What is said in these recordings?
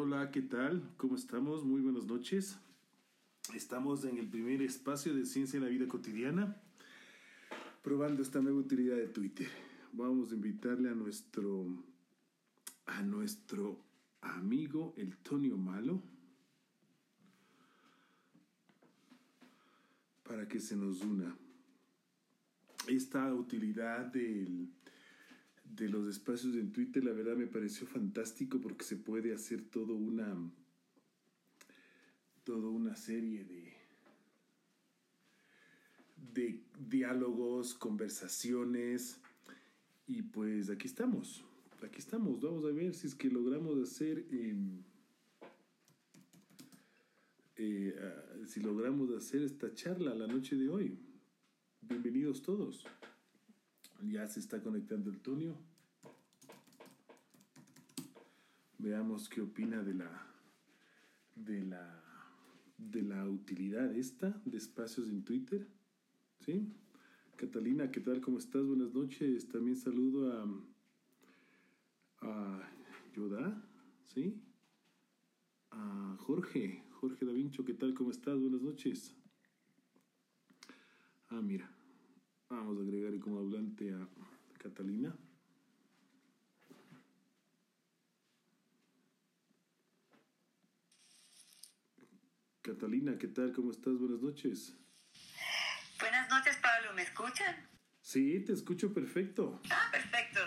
Hola, ¿qué tal? ¿Cómo estamos? Muy buenas noches. Estamos en el primer espacio de Ciencia en la Vida Cotidiana, probando esta nueva utilidad de Twitter. Vamos a invitarle a nuestro, a nuestro amigo el Tonio Malo para que se nos una. Esta utilidad del de los espacios en Twitter, la verdad me pareció fantástico porque se puede hacer todo una toda una serie de de diálogos, conversaciones y pues aquí estamos, aquí estamos, vamos a ver si es que logramos hacer em, eh, si logramos hacer esta charla la noche de hoy. Bienvenidos todos. Ya se está conectando el Tonio. Veamos qué opina de la de la de la utilidad esta de espacios en Twitter. ¿Sí? Catalina, ¿qué tal? ¿Cómo estás? Buenas noches. También saludo a a Yoda, ¿sí? A Jorge, Jorge Da Vincho, ¿qué tal? ¿Cómo estás? Buenas noches. Ah, mira. Vamos a agregar como hablante a Catalina. Catalina, ¿qué tal? ¿Cómo estás? Buenas noches. Buenas noches, Pablo. ¿Me escuchan? Sí, te escucho perfecto. Ah, perfecto.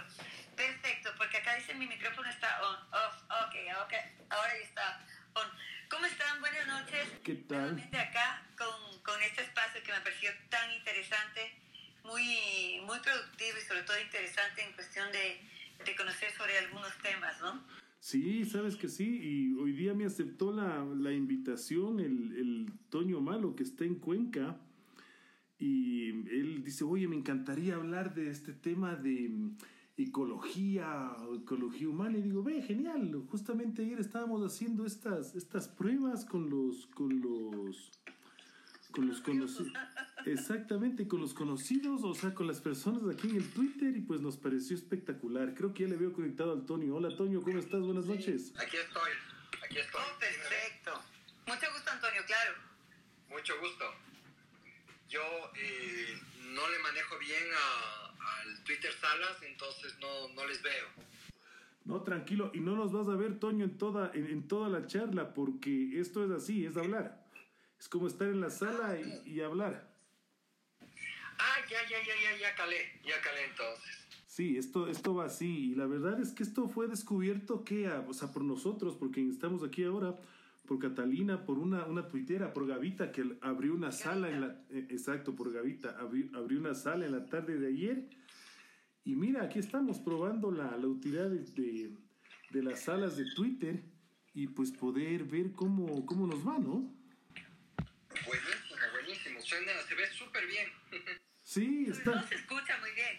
Perfecto, porque acá dice mi micrófono está on, off. Ok, ok. Ahora ya está on. ¿Cómo están? Buenas noches. ¿Qué tal? Nuevamente acá con, con este espacio que me pareció tan interesante muy, muy productivo y sobre todo interesante en cuestión de, de conocer sobre algunos temas, ¿no? Sí, sabes que sí, y hoy día me aceptó la, la invitación el, el, Toño Malo, que está en Cuenca, y él dice, oye, me encantaría hablar de este tema de mm, ecología, ecología humana, y digo, ve, genial, justamente ayer estábamos haciendo estas, estas pruebas con los, con los, con los conocidos. Exactamente, con los conocidos, o sea, con las personas aquí en el Twitter y pues nos pareció espectacular. Creo que ya le veo conectado al Tonio. Hola Tonio, ¿cómo estás? Buenas noches. Aquí estoy, aquí estoy. Oh, perfecto. Mucho gusto, Antonio, claro. Mucho gusto. Yo eh, no le manejo bien al Twitter Salas, entonces no, no les veo. No, tranquilo, y no nos vas a ver, Toño, en toda, en, en toda la charla, porque esto es así, es hablar. Es como estar en la sala y, y hablar. Ah, ya, ya, ya, ya, ya calé, ya calé entonces. Sí, esto, esto va así. Y la verdad es que esto fue descubierto que, o sea, por nosotros, porque estamos aquí ahora, por Catalina, por una, una tuitera, por Gavita, que abrió una sala en la... Exacto, por Gavita, abrió, abrió una sala en la tarde de ayer. Y mira, aquí estamos probando la, la utilidad de, de, de, las salas de Twitter y pues poder ver cómo, cómo nos va, ¿no? Buenísimo, buenísimo. Suena, se ve súper bien. Sí, está. No se escucha muy bien.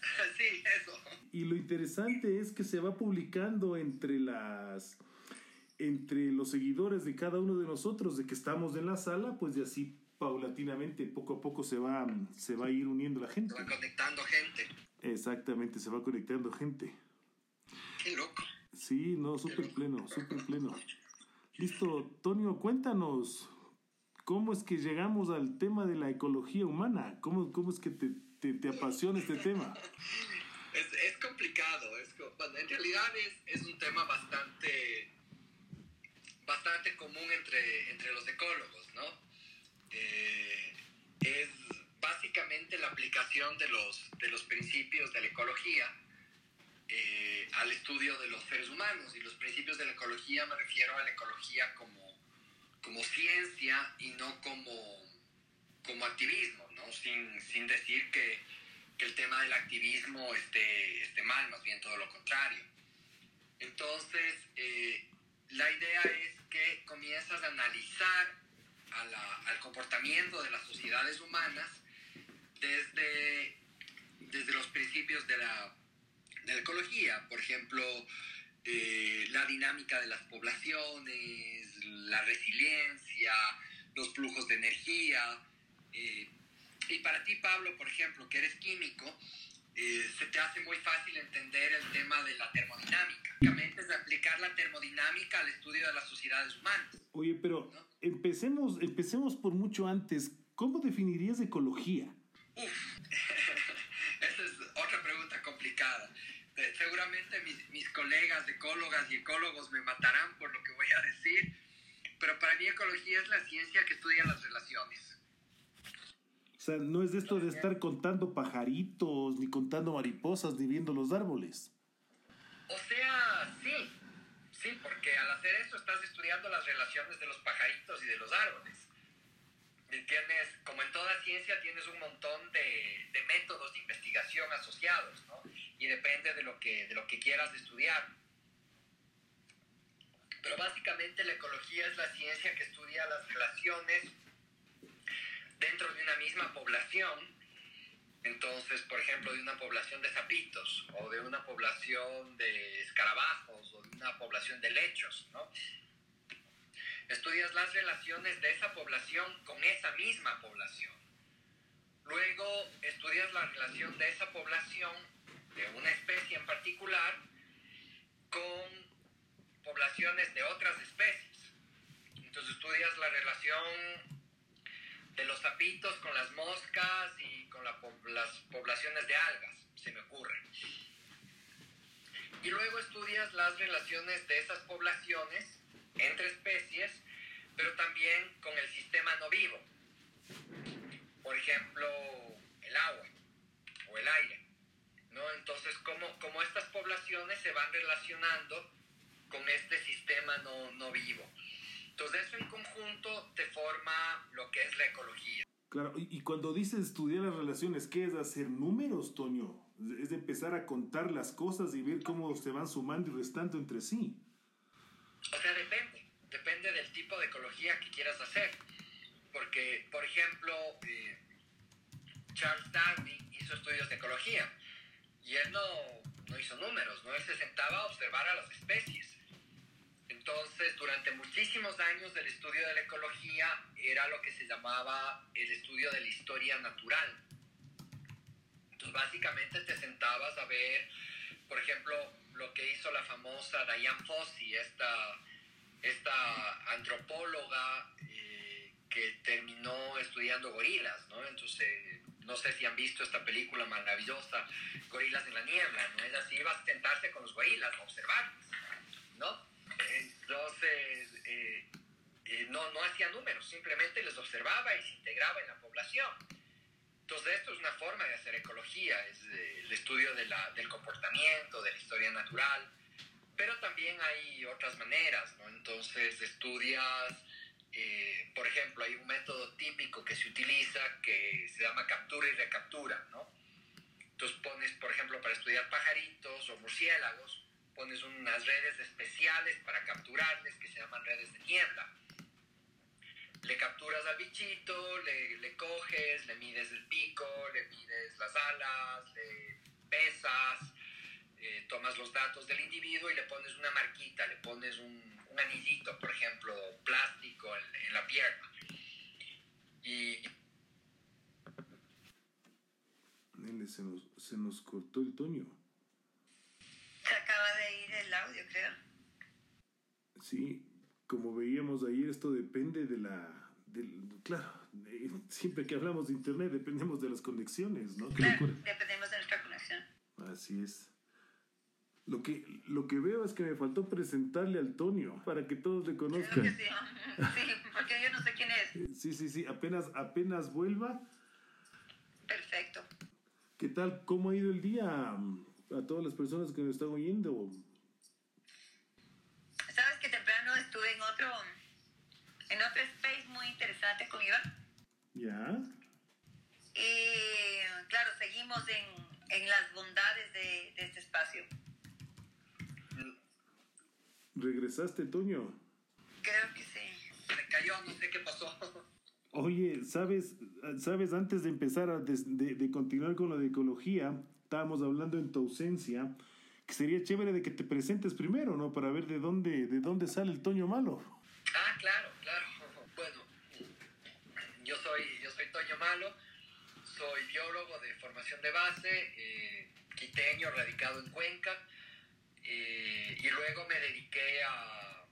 sí, eso. Y lo interesante es que se va publicando entre las entre los seguidores de cada uno de nosotros de que estamos en la sala, pues de así paulatinamente, poco a poco se va, se va a ir uniendo la gente. Se va conectando gente. Exactamente, se va conectando gente. Qué loco. Sí, no, súper pleno, súper pleno. Listo, Tonio, cuéntanos, ¿cómo es que llegamos al tema de la ecología humana? ¿Cómo, cómo es que te, te, te apasiona este tema? Es, es complicado, es, en realidad es, es un tema bastante bastante común entre, entre los ecólogos, ¿no? Eh, es básicamente la aplicación de los, de los principios de la ecología eh, al estudio de los seres humanos. Y los principios de la ecología me refiero a la ecología como, como ciencia y no como, como activismo, ¿no? Sin, sin decir que, que, el tema del activismo esté, esté mal, más bien todo lo contrario. Entonces, eh, la idea es que comienzas a analizar a la, al comportamiento de las sociedades humanas desde, desde los principios de la, de la ecología, por ejemplo, eh, la dinámica de las poblaciones, la resiliencia, los flujos de energía. Eh, y para ti, Pablo, por ejemplo, que eres químico, eh, se te hace muy fácil entender el tema de la termodinámica. Básicamente es de aplicar la termodinámica al estudio de las sociedades humanas. Oye, pero empecemos, empecemos por mucho antes. ¿Cómo definirías ecología? Uf, esa es otra pregunta complicada. Eh, seguramente mis, mis colegas ecólogas y ecólogos me matarán por lo que voy a decir, pero para mí ecología es la ciencia que estudia las relaciones. O sea, no es de esto de estar contando pajaritos, ni contando mariposas, ni viendo los árboles. O sea, sí, sí, porque al hacer eso estás estudiando las relaciones de los pajaritos y de los árboles. Tienes, como en toda ciencia, tienes un montón de, de métodos de investigación asociados, ¿no? Y depende de lo, que, de lo que quieras estudiar. Pero básicamente la ecología es la ciencia que estudia las relaciones dentro de una misma población. Entonces, por ejemplo, de una población de sapitos, o de una población de escarabajos, o de una población de lechos, ¿no? Estudias las relaciones de esa población con esa misma población. Luego estudias la relación de esa población, de una especie en particular, con poblaciones de otras especies. Entonces estudias la relación de los sapitos con las moscas y con la, las poblaciones de algas, se me ocurre. Y luego estudias las relaciones de esas poblaciones entre especies, pero también con el sistema no vivo. Por ejemplo, el agua o el aire. ¿no? Entonces, cómo, cómo estas poblaciones se van relacionando con este sistema no, no vivo. Entonces, eso en conjunto te forma lo que es la ecología. Claro, y, y cuando dices estudiar las relaciones, ¿qué es hacer números, Toño? Es de empezar a contar las cosas y ver cómo se van sumando y restando entre sí. O sea, depende, depende del tipo de ecología que quieras hacer. Porque, por ejemplo, eh, Charles Darwin hizo estudios de ecología y él no, no hizo números, ¿no? Él se sentaba a observar a las especies. Entonces, durante muchísimos años del estudio de la ecología era lo que se llamaba el estudio de la historia natural. Entonces, básicamente te sentabas a ver, por ejemplo, lo que hizo la famosa Diane Fossey, esta, esta antropóloga eh, que terminó estudiando gorilas, ¿no? Entonces, no sé si han visto esta película maravillosa, Gorilas en la Niebla, ¿no? Ella sí iba a sentarse con los gorilas, a observarlos, ¿no? Entonces, eh, eh, no, no hacía números, simplemente les observaba y se integraba en la población. Entonces, esto es una forma de hacer ecología, es eh, el estudio de la, del comportamiento, de la historia natural, pero también hay otras maneras, ¿no? Entonces, estudias, por ejemplo, hay un método típico que se utiliza que se llama captura y recaptura, ¿no? Entonces, pones, por ejemplo, para estudiar pajaritos o murciélagos, pones unas redes especiales para capturarles que se llaman redes de niebla. Le capturas al bichito, le, le, coges, le mides el pico, le mides las alas, le pesas, eh, tomas los datos del individuo y le pones una marquita, le pones un, un anillito, por ejemplo, plástico en, la pierna. Y se nos, se nos cortó el Toño. Acaba de ir el audio, creo. Sí, como veíamos ayer, esto depende de la... Del, claro, eh, siempre que hablamos de Internet dependemos de las conexiones, ¿no? Claro, dependemos de nuestra conexión. Así es. Lo que, lo que veo es que me faltó presentarle al Tonio para que todos le conozcan. Creo que sí. sí, porque yo no sé quién es. Sí, sí, sí, apenas, apenas vuelva. Perfecto. ¿Qué tal? ¿Cómo ha ido el día a todas las personas que nos están oyendo? Sabes que temprano estuve en otro, en otro space muy interesante con Iván. ¿Ya? Y claro, seguimos en, en las bondades de, de este espacio. ¿Regresaste, Toño? Creo que sí. se cayó, no sé qué pasó. Oye, ¿sabes, sabes antes de empezar a de, de, de, continuar con lo de ecología, estábamos hablando en tu ausencia, que sería chévere de que te presentes primero, ¿no? Para ver de dónde, de dónde sale el Toño Malo. Ah, claro, claro. Bueno, yo soy, yo soy Toño Malo, soy biólogo de formación de base, eh, quiteño, radicado en Cuenca, eh, y luego me dediqué a,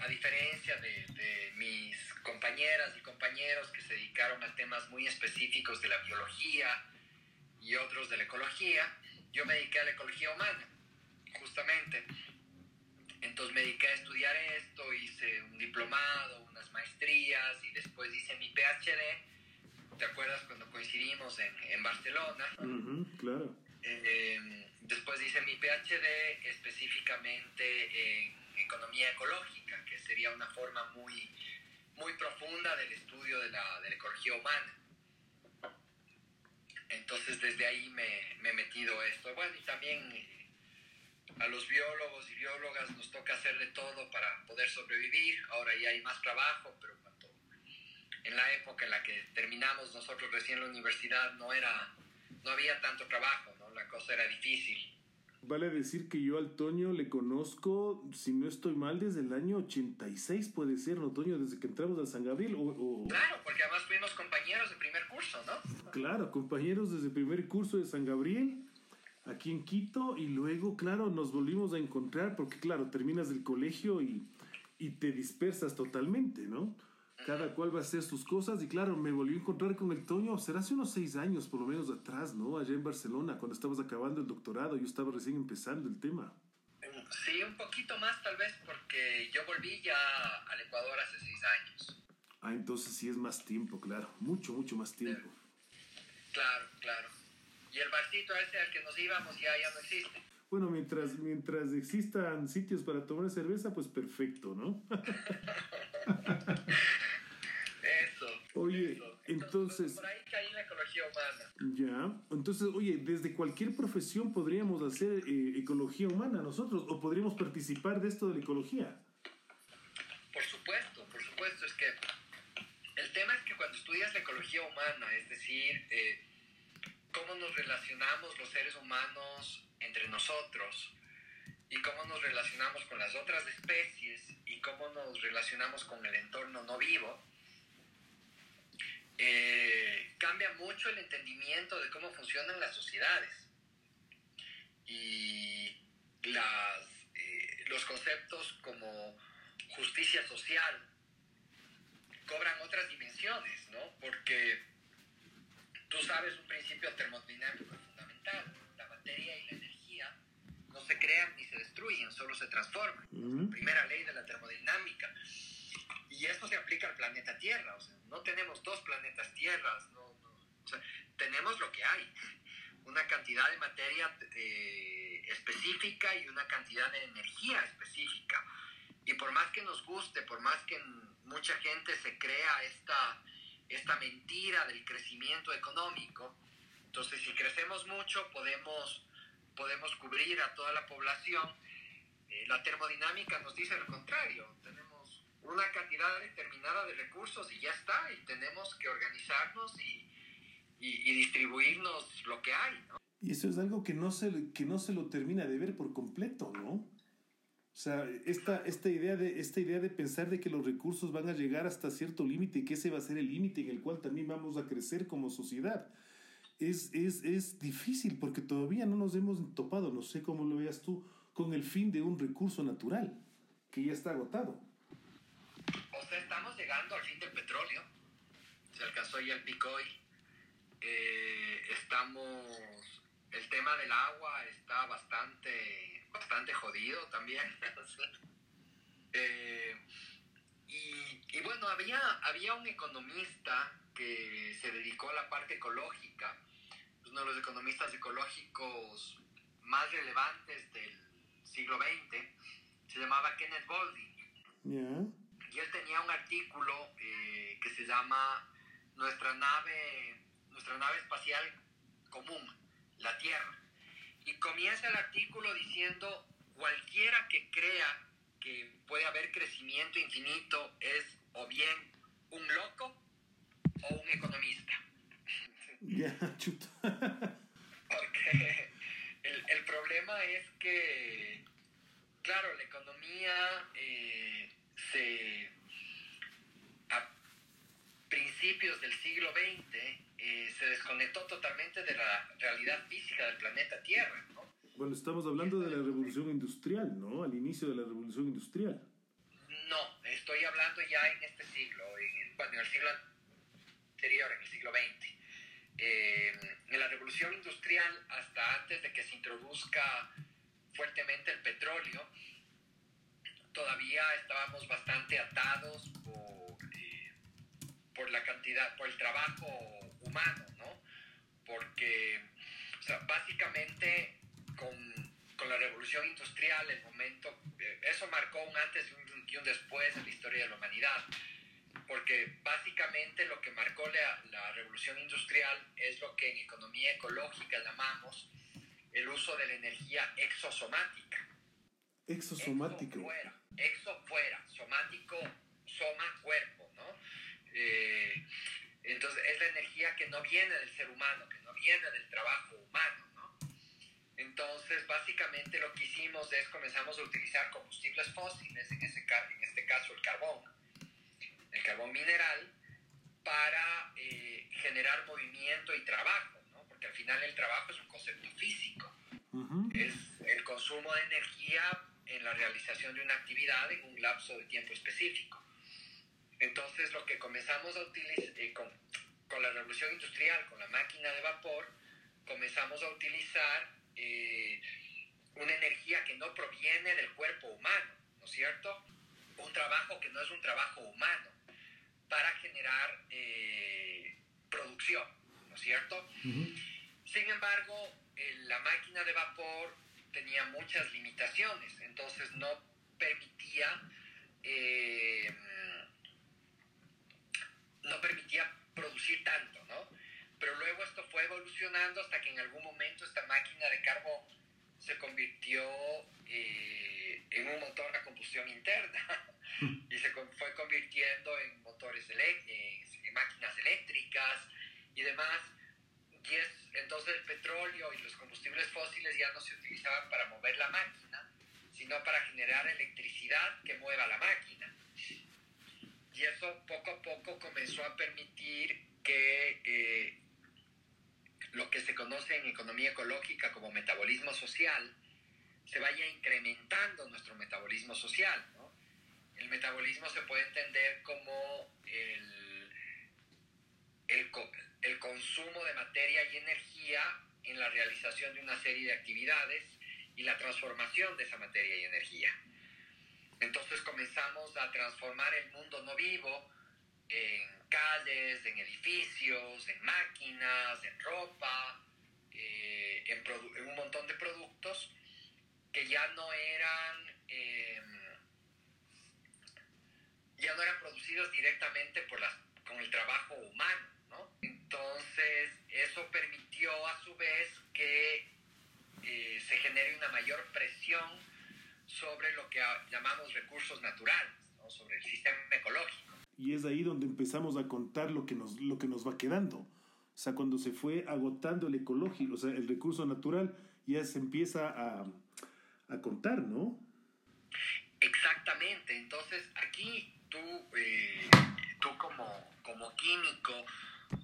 a diferencia de, de, mis compañeras y compañeros que se dedicaron a temas muy específicos de la biología y otros de la ecología, yo me dediqué a la ecología humana, justamente. Entonces me dediqué a estudiar esto, hice un diplomado, unas maestrías y después hice mi PhD. ¿Te acuerdas cuando coincidimos en, en Barcelona? Uh -huh, claro. Eh, después hice mi PhD específicamente en economía ecológica, que sería una forma muy, muy profunda del estudio de la, de la ecología humana. Entonces desde ahí me, me, he metido esto. Bueno, y también eh, a los biólogos y biólogas nos toca hacer de todo para poder sobrevivir. Ahora ya hay más trabajo, pero cuando, en la época en la que terminamos nosotros recién la universidad no, era, no había tanto trabajo, ¿no? la cosa era difícil. Vale decir que yo al Toño le conozco, si no estoy mal, desde el año 86 puede ser, ¿no, Toño? Desde que entramos al San Gabriel. O, o... Claro, porque además fuimos Claro, compañeros desde el primer curso de San Gabriel, aquí en Quito, y luego, claro, nos volvimos a encontrar porque, claro, terminas el colegio y, y te dispersas totalmente, ¿no? Cada cual va a hacer sus cosas y claro, me volví a encontrar con el Toño, será hace unos seis años por lo menos atrás, ¿no? Allá en Barcelona, cuando estabas acabando el doctorado, yo estaba recién empezando el tema. Sí, un poquito más tal vez porque yo volví ya al Ecuador hace seis años. Ah, entonces sí es más tiempo, claro, mucho, mucho más tiempo. Claro, claro. Y el barcito ese al que nos íbamos ya, ya no existe. Bueno, mientras, mientras existan sitios para tomar cerveza, pues perfecto, ¿no? Eso. Oye, eso. entonces... Por ahí caí en la ecología humana. Ya, entonces, oye, desde cualquier profesión podríamos hacer eh, ecología humana nosotros, o podríamos participar de esto de la ecología. Por supuesto, por supuesto, es que el tema es que cuando estudias la ecología es decir, eh, cómo nos relacionamos los seres humanos entre nosotros y cómo nos relacionamos con las otras especies y cómo nos relacionamos con el entorno no vivo, eh, cambia mucho el entendimiento de cómo funcionan las sociedades y las, eh, los conceptos como justicia social cobran otras dimensiones, ¿no? Porque tú sabes un principio termodinámico fundamental, la materia y la energía no se crean ni se destruyen, solo se transforman. Uh -huh. Primera ley de la termodinámica. Y esto se aplica al planeta Tierra, o sea, no tenemos dos planetas Tierras, no, no, o sea, tenemos lo que hay, una cantidad de materia eh, específica y una cantidad de energía específica. Y por más que nos guste, por más que mucha gente se crea esta, esta mentira del crecimiento económico, entonces si crecemos mucho podemos, podemos cubrir a toda la población. Eh, la termodinámica nos dice lo contrario, tenemos una cantidad determinada de recursos y ya está, y tenemos que organizarnos y, y, y distribuirnos lo que hay. ¿no? Y eso es algo que no, se, que no se lo termina de ver por completo, ¿no? O sea, esta, esta, idea de, esta idea de pensar de que los recursos van a llegar hasta cierto límite y que ese va a ser el límite en el cual también vamos a crecer como sociedad, es, es, es difícil porque todavía no nos hemos topado, no sé cómo lo veas tú, con el fin de un recurso natural que ya está agotado. O sea, estamos llegando al fin del petróleo, se alcanzó ya el pico hoy, estamos, el tema del agua está bastante, bastante jodido también. eh, y, y, bueno, había, había un economista que se dedicó a la parte ecológica, uno de los economistas ecológicos más relevantes del siglo XX, se llamaba Kenneth Boulding. Yeah. Y él tenía un artículo eh, que se llama Nuestra nave, nuestra nave espacial común, la Tierra. Y comienza el artículo diciendo, cualquiera que crea que puede haber crecimiento infinito es o bien un loco o un economista. Ya, yeah. Porque el, el, problema es que, claro, la economía eh, se, a principios del siglo XX eh, se desconectó totalmente de la realidad física del planeta Tierra, ¿no? Bueno, estamos hablando de la revolución industrial, ¿no? Al inicio de la revolución industrial. No, estoy hablando ya en este siglo, en, bueno, en el siglo anterior, en el siglo XX. Eh, en la revolución industrial, hasta antes de que se introduzca fuertemente el petróleo, todavía estábamos bastante atados por, eh, por la cantidad, por el trabajo ¿no? Porque, o sea, básicamente con, con la revolución industrial, el momento, eh, eso marcó un antes y un, y un, después en la historia de la humanidad, porque básicamente lo que marcó la, la revolución industrial es lo que en economía ecológica llamamos el uso de la energía exosomática. Exosomático. Exo fuera, exo fuera, somático, soma, cuerpo, ¿no? Eh, entonces es la energía que no viene del ser humano, que no viene del trabajo humano, ¿no? Entonces básicamente lo que hicimos es comenzamos a utilizar combustibles fósiles, en, ese, en este caso el carbón, el carbón mineral, para eh, generar movimiento y trabajo, ¿no? Porque al final el trabajo es un concepto físico. Uh -huh. Es el consumo de energía en la realización de una actividad en un lapso de tiempo específico. Entonces lo que comenzamos a utilizar eh, con, con, la revolución industrial, con la máquina de vapor, comenzamos a utilizar eh, una energía que no proviene del cuerpo humano, ¿no es cierto? Un trabajo que no es un trabajo humano, para generar eh, producción, ¿no es cierto? Uh -huh. Sin embargo, la máquina de vapor tenía muchas limitaciones, entonces no permitía eh, no permitía producir tanto, ¿no? Pero luego esto fue evolucionando hasta que en algún momento esta máquina de carbón se convirtió eh, en un motor a combustión interna y se fue convirtiendo en motores en máquinas eléctricas y demás. Y es, entonces el petróleo y los combustibles fósiles ya no se utilizaban para mover la máquina, sino para generar electricidad que mueva la máquina. Y eso poco a poco comenzó a permitir que eh, lo que se conoce en economía ecológica como metabolismo social se vaya incrementando nuestro metabolismo social. El metabolismo se puede entender como el, el, el consumo de materia y energía en la realización de una serie de actividades y la transformación de esa materia y energía. Entonces comenzamos a transformar el mundo no vivo en calles, en edificios, en máquinas, en ropa, eh, en, un montón de productos que ya no eran eh, ya no eran producidos directamente por las, con el trabajo humano. ¿no? Entonces eso permitió a su vez que eh, se genere una mayor presión sobre lo que llamamos recursos naturales, ¿no? sobre el sistema ecológico. Y es ahí donde empezamos a contar lo que, nos, lo que nos va quedando. O sea, cuando se fue agotando el ecológico, o sea, el recurso natural, ya se empieza a, a contar, ¿no? Exactamente. Entonces, aquí tú, eh, tú como, como químico,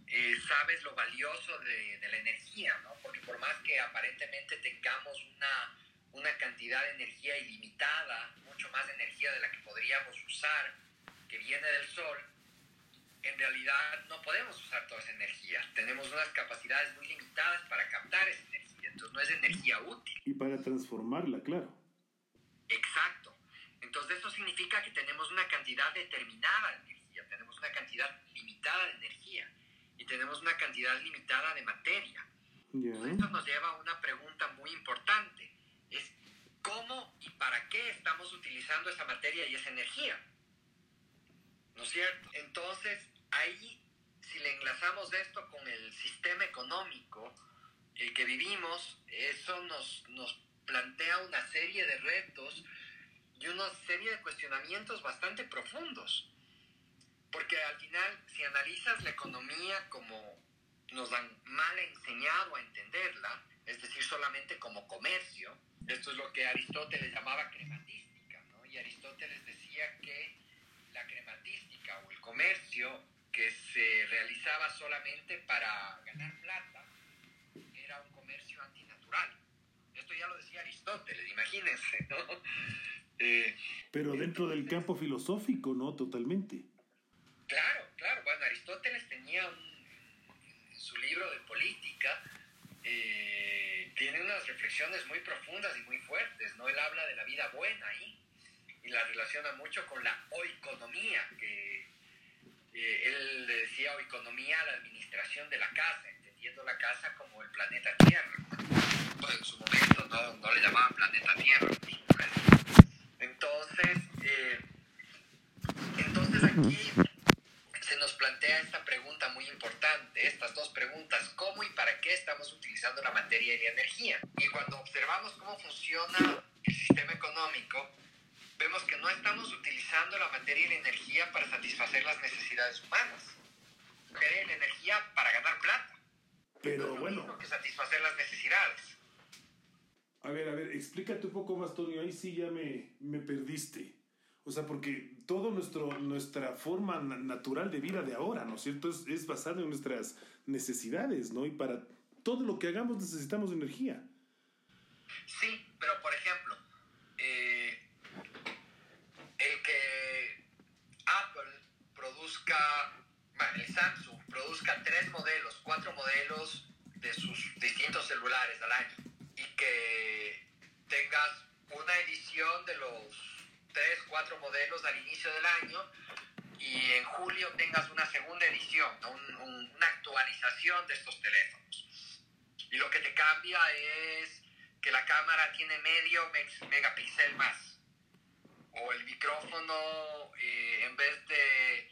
eh, sabes lo valioso de, de la energía, ¿no? Porque por más que aparentemente tengamos una una cantidad de energía ilimitada, mucho más energía de la que podríamos usar, que viene del sol, en realidad no podemos usar toda esa energía. Tenemos unas capacidades muy limitadas para captar esa energía, entonces no es energía útil. Y para transformarla, claro. Exacto. Entonces eso significa que tenemos una cantidad determinada de energía, tenemos una cantidad limitada de energía y tenemos una cantidad limitada de materia. Yeah. Esto nos lleva a una pregunta muy importante cómo y para qué estamos utilizando esa materia y esa energía. ¿No es cierto? Entonces, ahí, si le enlazamos esto con el sistema económico el que vivimos, eso nos, nos plantea una serie de retos y una serie de cuestionamientos bastante profundos. Porque al final, si analizas la economía como nos han mal enseñado a entenderla, es decir, solamente como comercio, esto es lo que Aristóteles llamaba crematística, ¿no? Y Aristóteles decía que la crematística o el comercio que se realizaba solamente para ganar plata era un comercio antinatural. Esto ya lo decía Aristóteles, imagínense, ¿no? Eh, Pero dentro del campo filosófico, ¿no? Totalmente. Claro, claro. Bueno, Aristóteles tenía un, su libro de política, tiene unas reflexiones muy profundas y muy fuertes, ¿no? Él habla de la vida buena ahí y la relaciona mucho con la oeconomía, que eh, él decía oeconomía a la administración de la casa, entendiendo la casa como el planeta Tierra. Pues en su momento no, no le llamaban planeta Tierra. Entonces, eh, entonces aquí se nos plantea esta pregunta muy importante, estas dos preguntas, ¿cómo y para qué estamos utilizando la materia y la energía? Y cuando observamos cómo funciona el sistema económico, vemos que no estamos utilizando la materia y la energía para satisfacer las necesidades humanas. Materia y la energía para ganar plata. Pero No es lo bueno, mismo que satisfacer las necesidades. a ver, a ver, explícate un poco más, Tonio. Ahí sí ya me, me perdiste. O sea, porque nuestro, nuestra forma na- natural de vida de ahora, ¿no es cierto? Es, es basada en nuestras necesidades, ¿no? Y para todo lo que hagamos necesitamos energía. Sí, pero por ejemplo, eh, el que Apple produzca, bueno, el Samsung produzca tres modelos, cuatro modelos de sus distintos celulares al año y que tengas una edición de los tres, cuatro modelos al inicio del año y en julio tengas una segunda edición, ¿no? Un- un- una actualización de estos teléfonos. Y lo que te cambia es que la cámara tiene medio megapíxel más. O el micrófono, eh, en vez de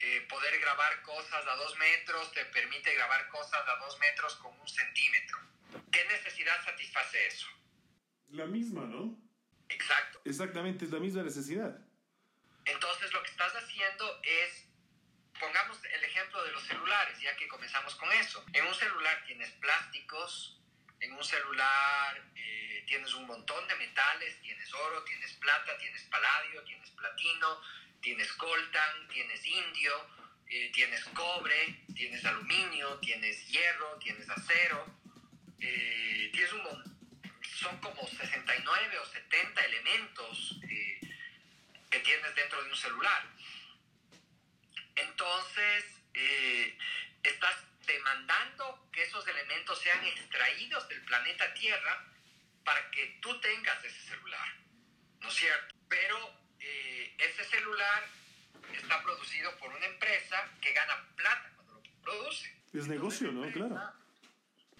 eh, poder grabar cosas a dos metros, te permite grabar cosas a dos metros con un centímetro. ¿Qué necesidad satisface eso? La misma, ¿no? Exacto. Exactamente, es la misma necesidad. Entonces lo que estás haciendo es, pongamos el ejemplo de los celulares, ya que comenzamos con eso. En un celular tienes plásticos, en un celular eh, tienes un montón de metales, tienes oro, tienes plata, tienes paladio, tienes platino, tienes coltan, tienes indio, eh, tienes cobre, tienes aluminio, tienes hierro, tienes acero, eh, tienes un mon- son como 69 o 70 elementos eh, que tienes dentro de un celular. Entonces, eh, estás demandando que esos elementos sean extraídos del planeta Tierra para que tú tengas ese celular, ¿no es cierto? Pero eh, ese celular está producido por una empresa que gana plata cuando lo produce. Es negocio, ¿no? Claro.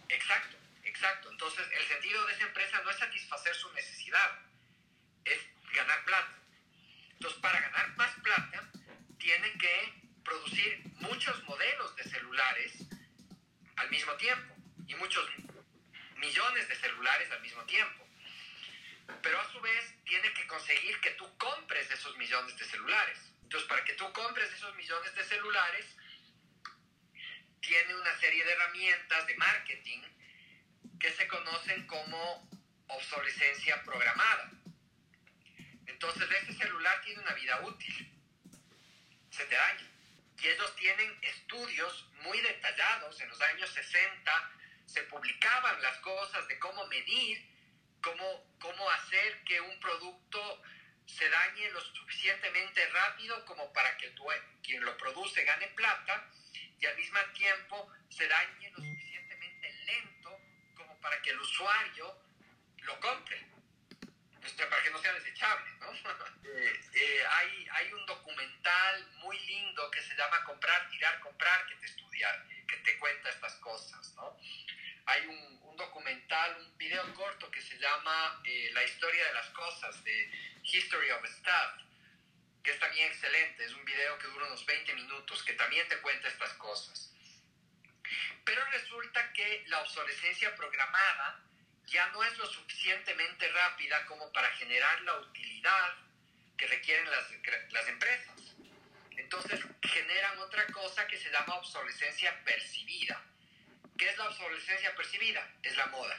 Exacto, exacto. Entonces, el sentido de esa empresa no es satisfacer su necesidad, es ganar plata. Entonces, para ganar más plata, tiene que producir muchos modelos de celulares al mismo tiempo y muchos millones de celulares al mismo tiempo. Pero a su vez, tiene que conseguir que tú compres esos millones de celulares. Entonces, para que tú compres esos millones de celulares, tiene una serie de herramientas de marketing que se conocen como obsolescencia programada. Entonces, ese celular tiene una vida útil. Se te daña. Y ellos tienen estudios muy detallados. En los años 60 se publicaban las cosas de cómo medir, cómo, cómo hacer que un producto se dañe lo suficientemente rápido como para que quien lo produce gane plata y al mismo tiempo se dañe lo suficientemente lento como para que el usuario lo compre. Sea, para que no sea desechable, ¿no? Eh, eh, hay, hay un documental muy lindo que se llama Comprar, Tirar, Comprar, que te estudia, eh, que te cuenta estas cosas, ¿no? Hay un, un documental, un video corto que se llama eh, La historia de las cosas, de History of Stuff, que es también excelente. Es un video que dura unos 20 minutos, que también te cuenta estas cosas. Pero resulta que la obsolescencia programada ya no es lo suficientemente rápida como para generar la utilidad que requieren las, las empresas. Entonces generan otra cosa que se llama obsolescencia percibida. ¿Qué es la obsolescencia percibida? Es la moda.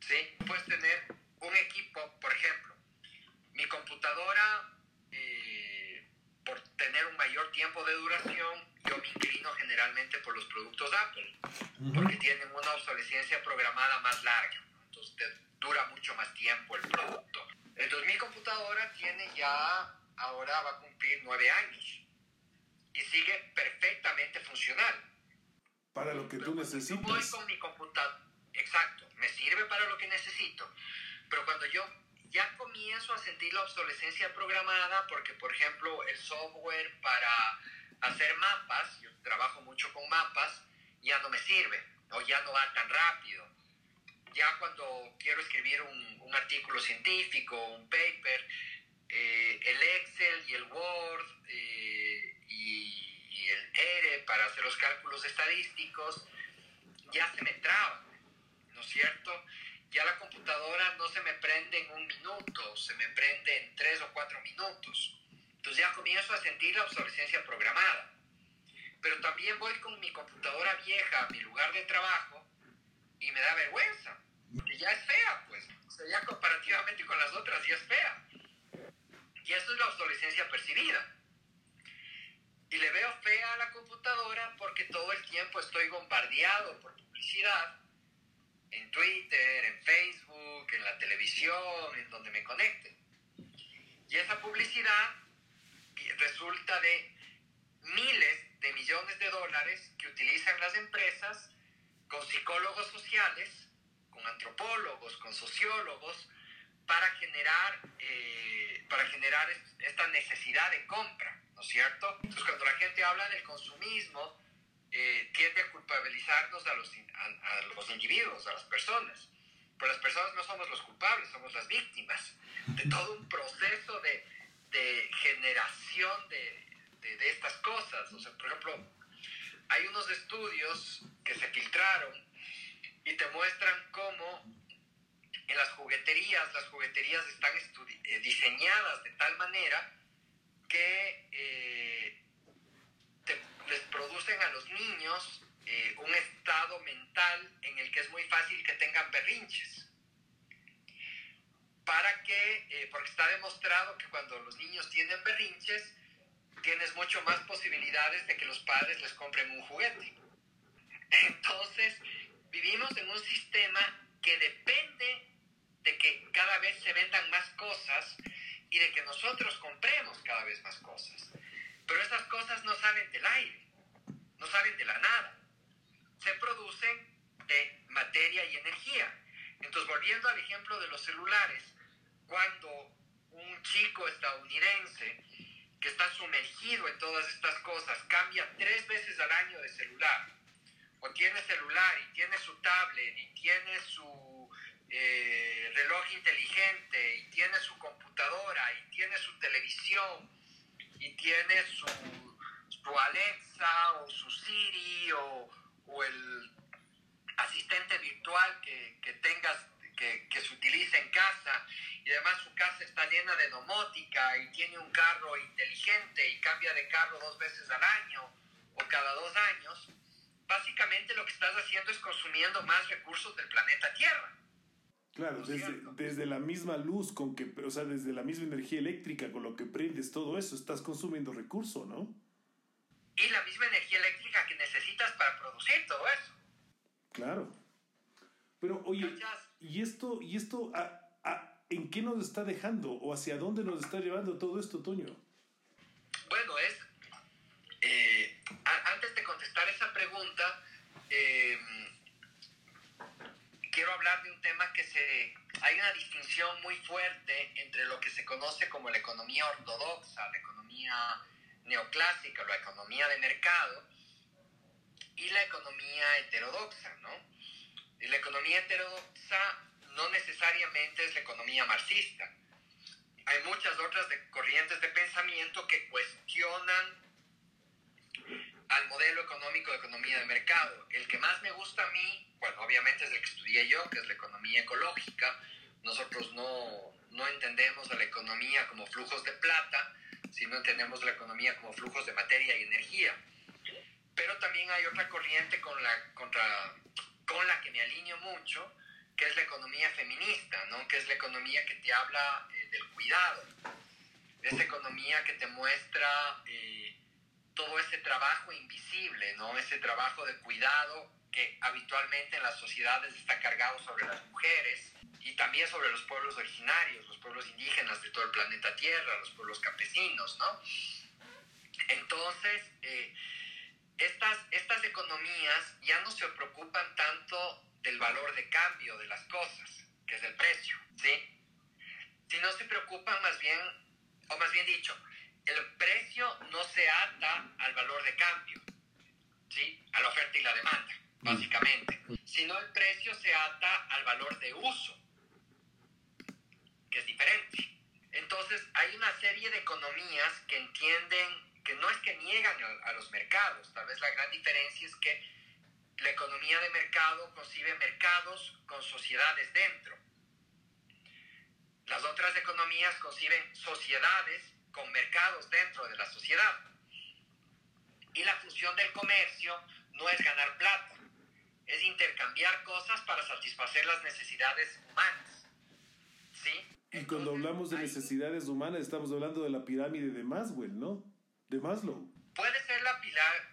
¿Sí? Puedes tener un equipo, por ejemplo, mi computadora, eh, por tener un mayor tiempo de duración, yo me inclino generalmente por los productos Apple, porque tienen una obsolescencia programada más larga. ¿no? Entonces te, dura mucho más tiempo el producto. Entonces mi computadora tiene ya, ahora va a cumplir nueve años y sigue perfectamente funcional. Para lo que tú necesitas. Voy con mi computadora, exacto, me sirve para lo que necesito. Pero cuando yo ya comienzo a sentir la obsolescencia programada, porque por ejemplo el software para hacer mapas, yo trabajo mucho con mapas, ya no me sirve o ya no va tan rápido. Ya cuando quiero escribir un, un artículo científico, un paper, eh, el Excel y el Word eh, y, y, el ERE para hacer los cálculos estadísticos ya se me traba, ¿no es cierto? Ya la computadora no se me prende en un minuto, se me prende en tres o cuatro minutos. Entonces ya comienzo a sentir la obsolescencia programada. Pero también voy con mi computadora vieja a mi lugar de trabajo y me da vergüenza, porque ya es fea, pues. O sea, ya comparativamente con las otras ya es fea. Y eso es la obsolescencia percibida. Y le veo fea a la computadora porque todo el tiempo estoy bombardeado por publicidad en Twitter, en Facebook, en la televisión, en donde me conecte. Y esa publicidad resulta de miles de millones de dólares que utilizan las empresas con psicólogos sociales, con antropólogos, con sociólogos, para generar, eh, para generar esta necesidad de compra, ¿no es cierto? Entonces, cuando la gente habla del consumismo, eh, tiende a culpabilizarnos a los, a, a los individuos, a las personas. Pero las personas no somos los culpables, somos las víctimas de todo un proceso de, de generación de, de, estas cosas. O sea, por ejemplo, hay unos estudios que se filtraron y te muestran cómo en las jugueterías, las jugueterías están eh, diseñadas de tal manera que eh, te, les producen a los niños eh, un estado mental en el que es muy fácil que tengan berrinches. Para que, eh, porque está demostrado que cuando los niños tienen berrinches, tienes mucho más posibilidades de que los padres les compren un juguete. Entonces, vivimos en un sistema que depende de que cada vez se vendan más cosas y de que nosotros compremos cada vez más cosas. Pero esas cosas no salen del aire, no salen de la nada. Se producen de materia y energía. Entonces, volviendo al ejemplo de los celulares, cuando un chico estadounidense que está sumergido en todas estas cosas cambia tres veces al año de celular, o tiene celular y tiene su tablet y tiene su eh, reloj inteligente y tiene su computadora y tiene su televisión y tiene su, su Alexa o su Siri o, o el asistente virtual que, que tengas que, que, se utiliza en casa y además su casa está llena de domótica y tiene un carro inteligente y cambia de carro dos veces al año o cada dos años, básicamente lo que estás haciendo es consumiendo más recursos del planeta Tierra. Claro, desde, desde, la misma luz con que, o sea, desde la misma energía eléctrica con lo que prendes todo eso, estás consumiendo recurso, ¿no? Y la misma energía eléctrica que necesitas para producir todo eso. Claro. Pero oye, ¿y esto, y esto a, en qué nos está dejando o hacia dónde nos está llevando todo esto, Toño? Bueno, es, eh, antes de contestar esa pregunta, eh, quiero hablar de un tema que se... Hay una distinción muy fuerte entre lo que se conoce como la economía ortodoxa, la economía neoclásica, la economía de mercado, y la economía heterodoxa, ¿no? Y la economía heterodoxa no necesariamente es la economía marxista. Hay muchas otras corrientes de pensamiento que cuestionan al modelo económico de economía de mercado. El que más me gusta a mí, bueno, obviamente es el que estudié yo, que es la economía ecológica. Nosotros no, no entendemos a la economía como flujos de plata, sino entendemos la economía como flujos de materia y energía. Pero también hay otra corriente con la, contra, con la que me alineo mucho, que es la economía feminista, ¿no? que es la economía que te habla eh, del cuidado, esa economía que te muestra eh, todo ese trabajo invisible, ¿no? ese trabajo de cuidado que habitualmente en las sociedades está cargado sobre las mujeres y también sobre los pueblos originarios, los pueblos indígenas de todo el planeta Tierra, los pueblos campesinos, ¿no? Entonces, eh, estas, estas economías ya no se preocupan tanto del valor de cambio de las cosas, que es el precio, ¿sí? Sino se preocupan más bien, o más bien dicho, el precio no se ata al valor de cambio, ¿sí? A la oferta y la demanda, mm. básicamente, sino el precio se ata al valor de uso, que es diferente. Entonces, hay una serie de economías que entienden que no es que niegan a, los mercados, tal vez la gran diferencia es que la economía de mercado concibe mercados con sociedades dentro. Las otras economías conciben sociedades con mercados dentro de la sociedad. Y la función del comercio no es ganar plata, es intercambiar cosas para satisfacer las necesidades humanas. ¿Sí? Y cuando hablamos de necesidades humanas, estamos hablando de la pirámide de Maswell, ¿no? De Maslow. Puede ser la,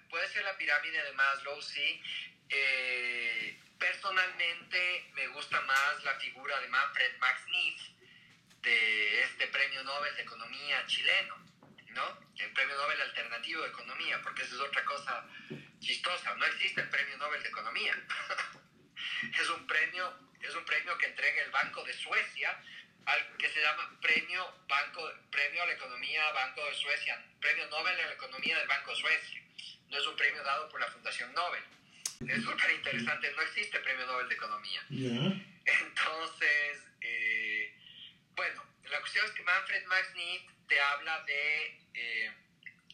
puede ser la pirámide de Maslow, sí. Eh, personalmente me gusta más la figura de Manfred Max Neef, de este premio Nobel de Economía chileno, ¿no? El premio Nobel alternativo de Economía, porque eso es otra cosa chistosa. No existe el premio Nobel de Economía. es un premio, es un premio que entrega el Banco de Suecia al que se llama Premio, Banco, Premio a la Economía Banco de Suecia, Premio Nobel a la Economía del Banco de Suecia. No es un premio dado por la Fundación Nobel. Es súper interesante, no existe Premio Nobel de Economía. Entonces, eh, bueno, la cuestión es que Manfred Max te habla de eh,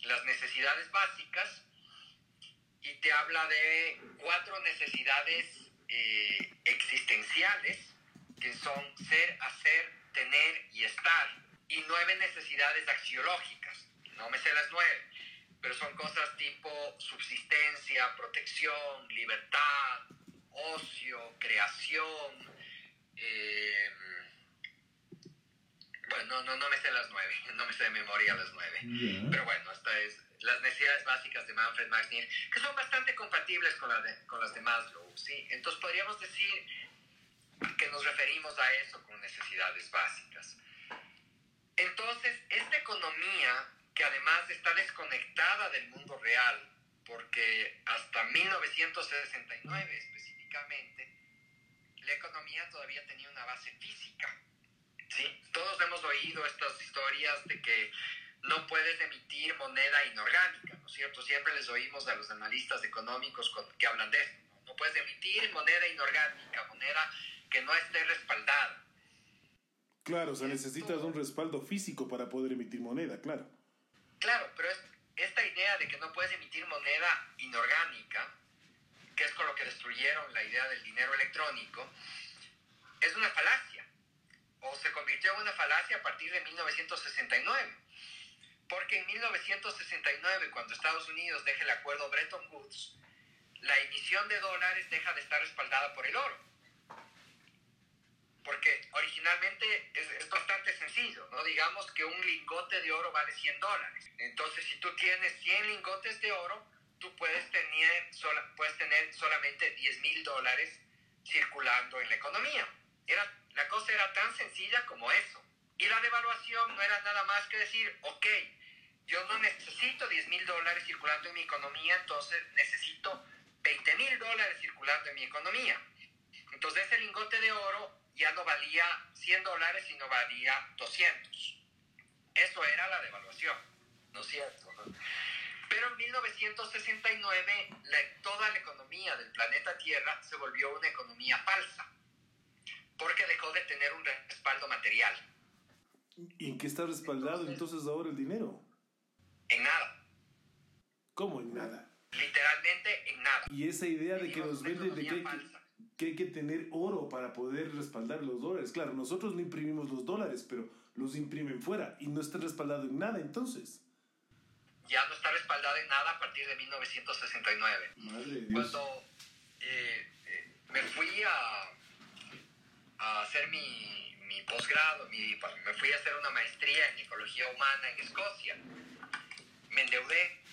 las necesidades básicas y te habla de cuatro necesidades eh, existenciales que son ser, hacer, tener y estar, y nueve necesidades axiológicas. No me sé las nueve, pero son cosas tipo subsistencia, protección, libertad, ocio, creación. Eh, bueno, no, no, me sé las nueve, no me sé de memoria las nueve. Pero bueno, esta es las necesidades básicas de Manfred Max que son bastante compatibles con, con las de Maslow. ¿sí? Entonces podríamos decir que nos referimos a eso con necesidades básicas. Entonces, esta economía, que además está desconectada del mundo real, porque hasta 1969 específicamente, la economía todavía tenía una base física. ¿sí? Todos hemos oído estas historias de que no puedes emitir moneda inorgánica, ¿no es cierto? Siempre les oímos a los analistas económicos que hablan de esto. No, no puedes emitir moneda inorgánica, moneda que no esté respaldada. Claro, o sea, necesitas un respaldo físico para poder emitir moneda, claro. Claro, pero esta idea de que no puedes emitir moneda inorgánica, que es con lo que destruyeron la idea del dinero electrónico, es una falacia. O se convirtió en una falacia a partir de 1969. Porque en 1969, cuando Estados Unidos deja el acuerdo Bretton Woods, la emisión de dólares deja de estar respaldada por el oro porque originalmente es, bastante sencillo, ¿no? Digamos que un lingote de oro vale 100 dólares. Entonces, si tú tienes 100 lingotes de oro, tú puedes tener, puedes tener solamente 10 mil dólares circulando en la economía. Era, la cosa era tan sencilla como eso. Y la devaluación no era nada más que decir, ok, yo no necesito 10 mil dólares circulando en mi economía, entonces necesito 20 mil dólares circulando en mi economía. Entonces ese lingote de oro ya no valía 100 dólares, sino valía 200. Eso era la devaluación, ¿no es cierto? Pero en 1969 toda la economía del planeta Tierra se volvió una economía falsa, porque dejó de tener un respaldo material. ¿Y en qué está respaldado entonces, ahora el dinero? En nada. ¿Cómo en nada? Literalmente en nada. Y esa idea de que nos venden de que que hay que tener oro para poder respaldar los dólares. Claro, nosotros no imprimimos los dólares, pero los imprimen fuera y no está respaldado en nada entonces. Ya no está respaldado en nada a partir de 1969. Madre Cuando eh, eh, me fui a, a hacer mi, mi posgrado, me fui a hacer una maestría en ecología humana en Escocia, me endeudé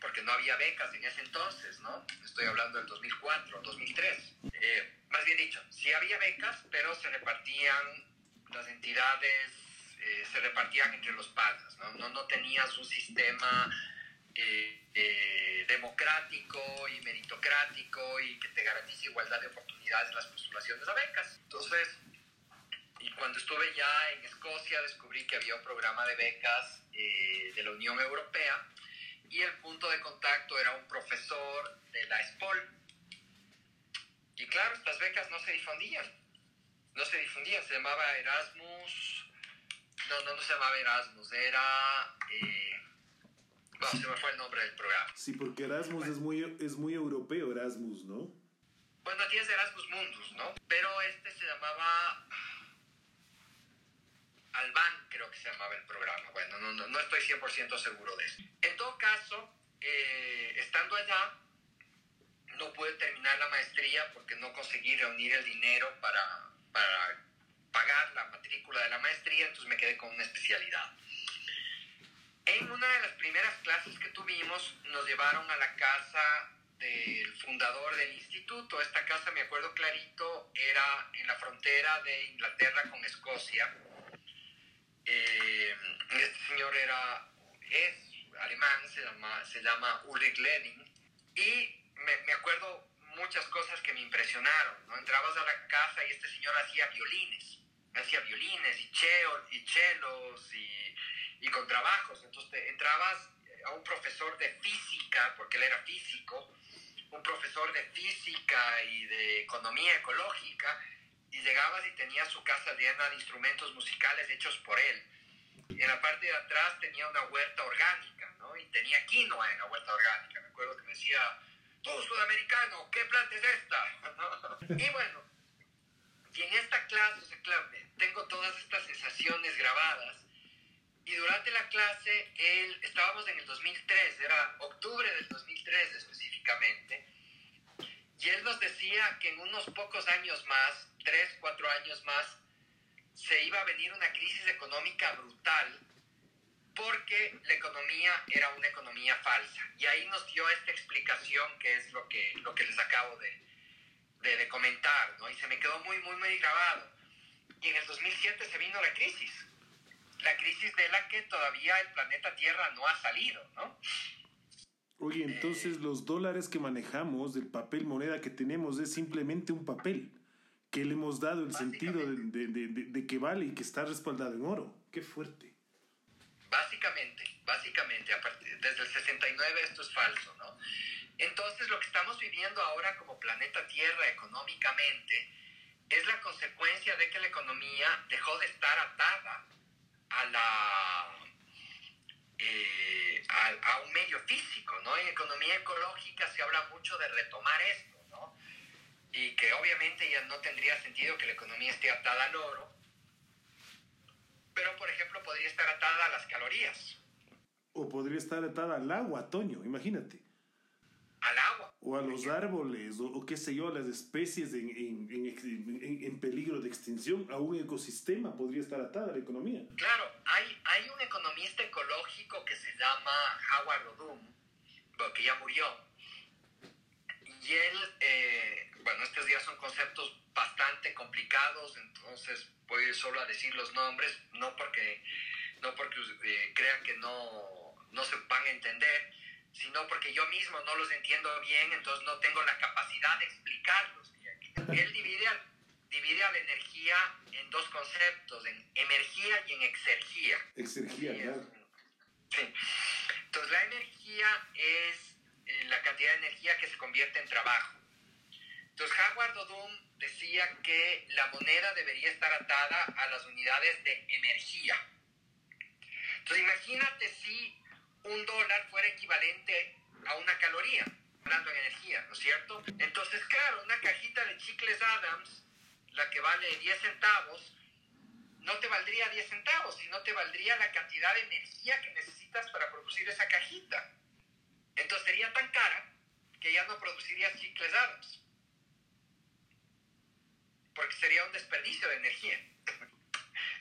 porque no había becas en ese entonces, ¿no? Estoy hablando del 2004, 2003. Eh, más bien dicho, sí había becas, pero se repartían las entidades, eh, se repartían entre los padres, ¿no? No, no tenías un sistema eh, eh, democrático y meritocrático y que te garantice igualdad de oportunidades en las postulaciones a becas. Entonces, y cuando estuve ya en Escocia descubrí que había un programa de becas de la Unión Europea y el punto de contacto era un profesor de la SPOL. Y claro, estas becas no se difundían. No se difundían, se llamaba Erasmus. No, no, no se llamaba Erasmus, era. Eh, no, se me fue el nombre del programa. Sí, porque Erasmus es, muy, es muy europeo, Erasmus, ¿no? Bueno, tienes Erasmus Mundus, ¿no? Pero este se llamaba. Alban, creo que se llamaba el programa. Bueno, no, no, no estoy 100% seguro de eso. En todo caso, eh, estando allá, no pude terminar la maestría porque no conseguí reunir el dinero para, para pagar la matrícula de la maestría, entonces me quedé con una especialidad. En una de las primeras clases que tuvimos, nos llevaron a la casa del fundador del instituto. Esta casa, me acuerdo clarito, era en la frontera de Inglaterra con Escocia. Eh, este señor era, es alemán, se llama, se llama Ulrich Lenin, y me, me acuerdo muchas cosas que me impresionaron. ¿no? Entrabas a la casa y este señor hacía violines, hacía violines y, cheo, y chelos y, y contrabajos. Entonces te entrabas a un profesor de física, porque él era físico, un profesor de física y de economía ecológica, y llegabas y tenía su casa llena de instrumentos musicales hechos por él. Y en la parte de atrás tenía una huerta orgánica, ¿no? Y tenía quinoa en la huerta orgánica. Me acuerdo que me decía, tú sudamericano, ¿qué planta es esta? y bueno, y en esta clase, tengo todas estas sensaciones grabadas. Y durante la clase, él, estábamos en el 2003, era octubre del 2003 específicamente, y él nos decía que en unos pocos años más, tres, cuatro años más, se iba a venir una crisis económica brutal porque la economía era una economía falsa. Y ahí nos dio esta explicación que es lo que, lo que les acabo de, de, de comentar, ¿no? Y se me quedó muy, muy, muy grabado. Y en el 2007 se vino la crisis. La crisis de la que todavía el planeta Tierra no ha salido, ¿no? Oye, entonces los dólares que manejamos, el papel moneda que tenemos es simplemente un papel que le hemos dado el sentido de, de, de, de, que vale y que está respaldado en oro. Qué fuerte. Básicamente, básicamente, a partir, desde el 69 esto es falso, ¿no? Entonces lo que estamos viviendo ahora como planeta Tierra económicamente es la consecuencia de que la economía dejó de estar atada a la eh, a, a, un medio físico, ¿no? En economía ecológica se habla mucho de retomar esto. Y que obviamente ya no tendría sentido que la economía esté atada al oro, pero por ejemplo podría estar atada a las calorías. O podría estar atada al agua, Toño, imagínate. Al agua. O a los árboles, o, o, qué sé yo, a las especies en, en, en, en, peligro de extinción, a un ecosistema podría estar atada la economía. Claro, hay, hay un economista ecológico que se llama Howard Rodum, que ya murió, y él, eh, bueno, estos días son conceptos bastante complicados, entonces voy a ir solo a decir los nombres, no porque, no porque eh, crean que no, no se van a entender, sino porque yo mismo no los entiendo bien, entonces no tengo la capacidad de explicarlos. Él divide, divide a la energía en dos conceptos, en energía y en exergía. Exergía, claro. Sí. Entonces la energía es eh, la cantidad de energía que se convierte en trabajo. Entonces Howard Odum decía que la moneda debería estar atada a las unidades de energía. Entonces imagínate si un dólar fuera equivalente a una caloría, hablando en energía, ¿no es cierto? Entonces, claro, una cajita de chicles Adams, la que vale 10 centavos, no te valdría 10 centavos, sino te valdría la cantidad de energía que necesitas para producir esa cajita. Entonces sería tan cara que ya no producirías chicles Adams. Porque sería un desperdicio de energía.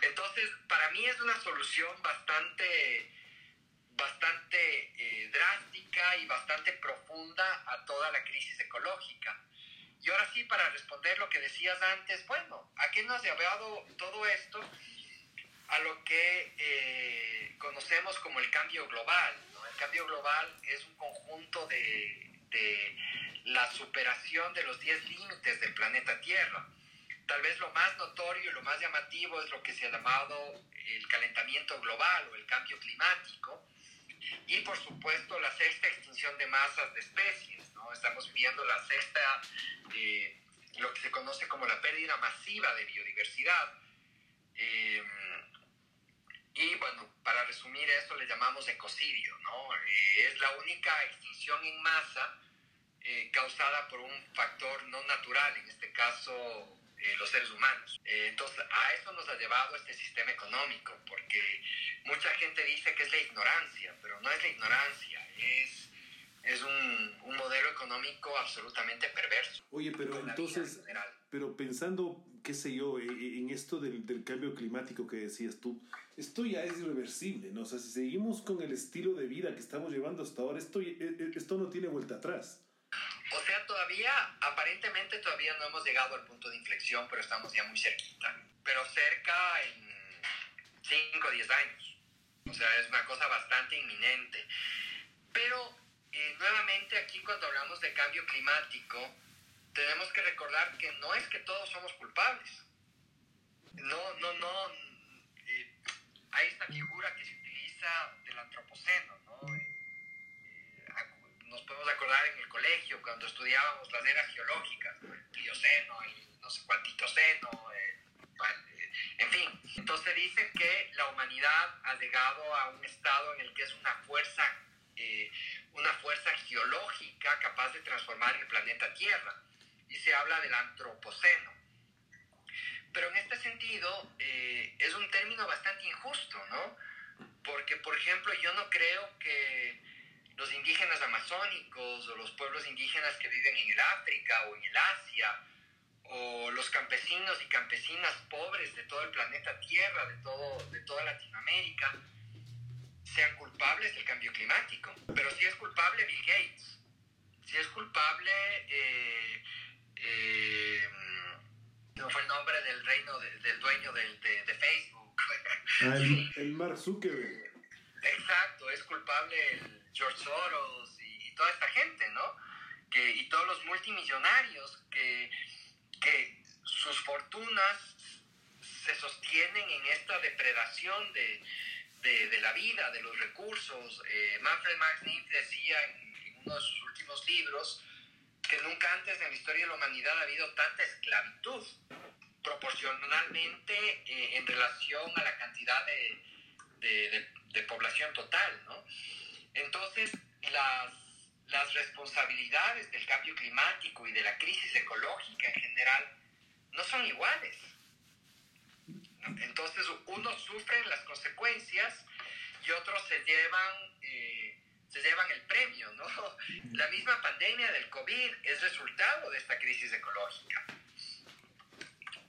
Entonces, para mí es una solución bastante bastante eh, drástica y bastante profunda a toda la crisis ecológica. y ahora sí, para responder lo que decías antes, bueno, ¿a qué nos ha llevado todo esto? A lo que eh, conocemos como el cambio global. El cambio global es un conjunto de, la superación de los 10 límites del planeta Tierra. Tal vez lo más notorio y lo más llamativo es lo que se ha llamado el calentamiento global o el cambio climático. Y por supuesto la sexta extinción de masas de especies. ¿no? Estamos viendo la sexta, eh, lo que se conoce como la pérdida masiva de biodiversidad. Eh, y bueno, para resumir esto le llamamos ecocidio. ¿no? Eh, es la única extinción en masa causada por un factor no natural, en este caso eh, los seres humanos. Eh, entonces, a eso nos ha llevado este sistema económico, porque mucha gente dice que es la ignorancia, pero no es la ignorancia, es, es un, un modelo económico absolutamente perverso. Oye, pero entonces, pero pensando, qué sé yo, e, e, en esto del, del, cambio climático que decías tú, esto ya es irreversible, ¿no? O sea, si seguimos con el estilo de vida que estamos llevando hasta ahora, esto, e, esto no tiene vuelta atrás. O sea, todavía, aparentemente todavía no hemos llegado al punto de inflexión, pero estamos ya muy cerquita. Pero cerca en 5 o 10 años. O sea, es una cosa bastante inminente. Pero eh, nuevamente aquí cuando hablamos de cambio climático, tenemos que recordar que no es que todos somos culpables. No, no, no. Eh, hay esta figura que se utiliza del antropoceno, ¿no? Nos podemos acordar en el colegio cuando estudiábamos las eras geológicas, el Plioceno, el no sé cuantitoceno, eh, en fin. Entonces dice que la humanidad ha llegado a un estado en el que es una fuerza, eh, una fuerza geológica capaz de transformar el planeta Tierra. Y se habla del antropoceno. Pero en este sentido eh, es un término bastante injusto, ¿no? Porque, por ejemplo, yo no creo que los indígenas amazónicos o los pueblos indígenas que viven en el África o en el Asia o los campesinos y campesinas pobres de todo el planeta Tierra, de, todo, de toda Latinoamérica, sean culpables del cambio climático. Pero si es culpable Bill Gates, si es culpable, eh, eh, no fue el nombre del reino del dueño de, de, Facebook. Ah, el, el Mark Zuckerberg. Exacto, es culpable el George Soros y, toda esta gente, ¿no? Que, y todos los multimillonarios que, que sus fortunas se sostienen en esta depredación de, de, de la vida, de los recursos. Eh, Manfred Max Niff decía en, uno de sus últimos libros que nunca antes en la historia de la humanidad ha habido tanta esclavitud proporcionalmente eh, en relación a la cantidad de, de, de población total, ¿no? Entonces, las, las responsabilidades del cambio climático y de la crisis ecológica en general no son iguales. Entonces, unos sufren las consecuencias y otros se llevan, eh, se llevan el premio, ¿no? La misma pandemia del COVID es resultado de esta crisis ecológica.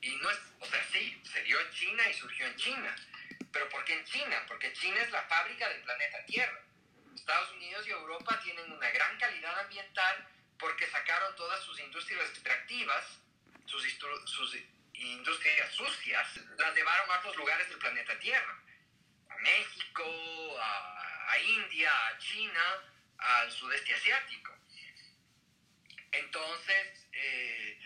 Y no es, o sea, sí, se dio en China y surgió en China. Pero ¿por qué en China? Porque China es la fábrica del planeta Tierra. Estados Unidos y Europa tienen una gran calidad ambiental porque sacaron todas sus industrias extractivas, sus, industrias sucias, las llevaron a otros lugares del planeta Tierra, a México, a, India, a China, al sudeste asiático. Entonces, eh,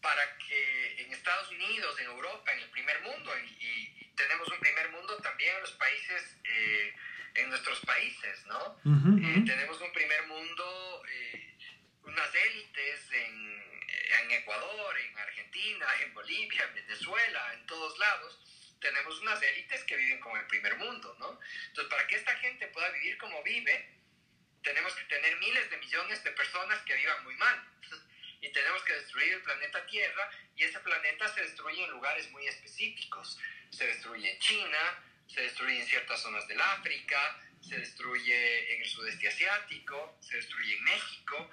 para que en Estados Unidos, en Europa, en el primer mundo, y, tenemos un primer mundo también en los países eh, en nuestros países, ¿no? Eh, tenemos un primer mundo, eh, unas élites en, en, Ecuador, en Argentina, en Bolivia, en Venezuela, en todos lados. Tenemos unas élites que viven como el primer mundo, ¿no? Entonces, para que esta gente pueda vivir como vive, tenemos que tener miles de millones de personas que vivan muy mal. Y tenemos que destruir el planeta Tierra y ese planeta se destruye en lugares muy específicos. Se destruye en China, se destruye en ciertas zonas del África, se destruye en el sudeste asiático, se destruye en México,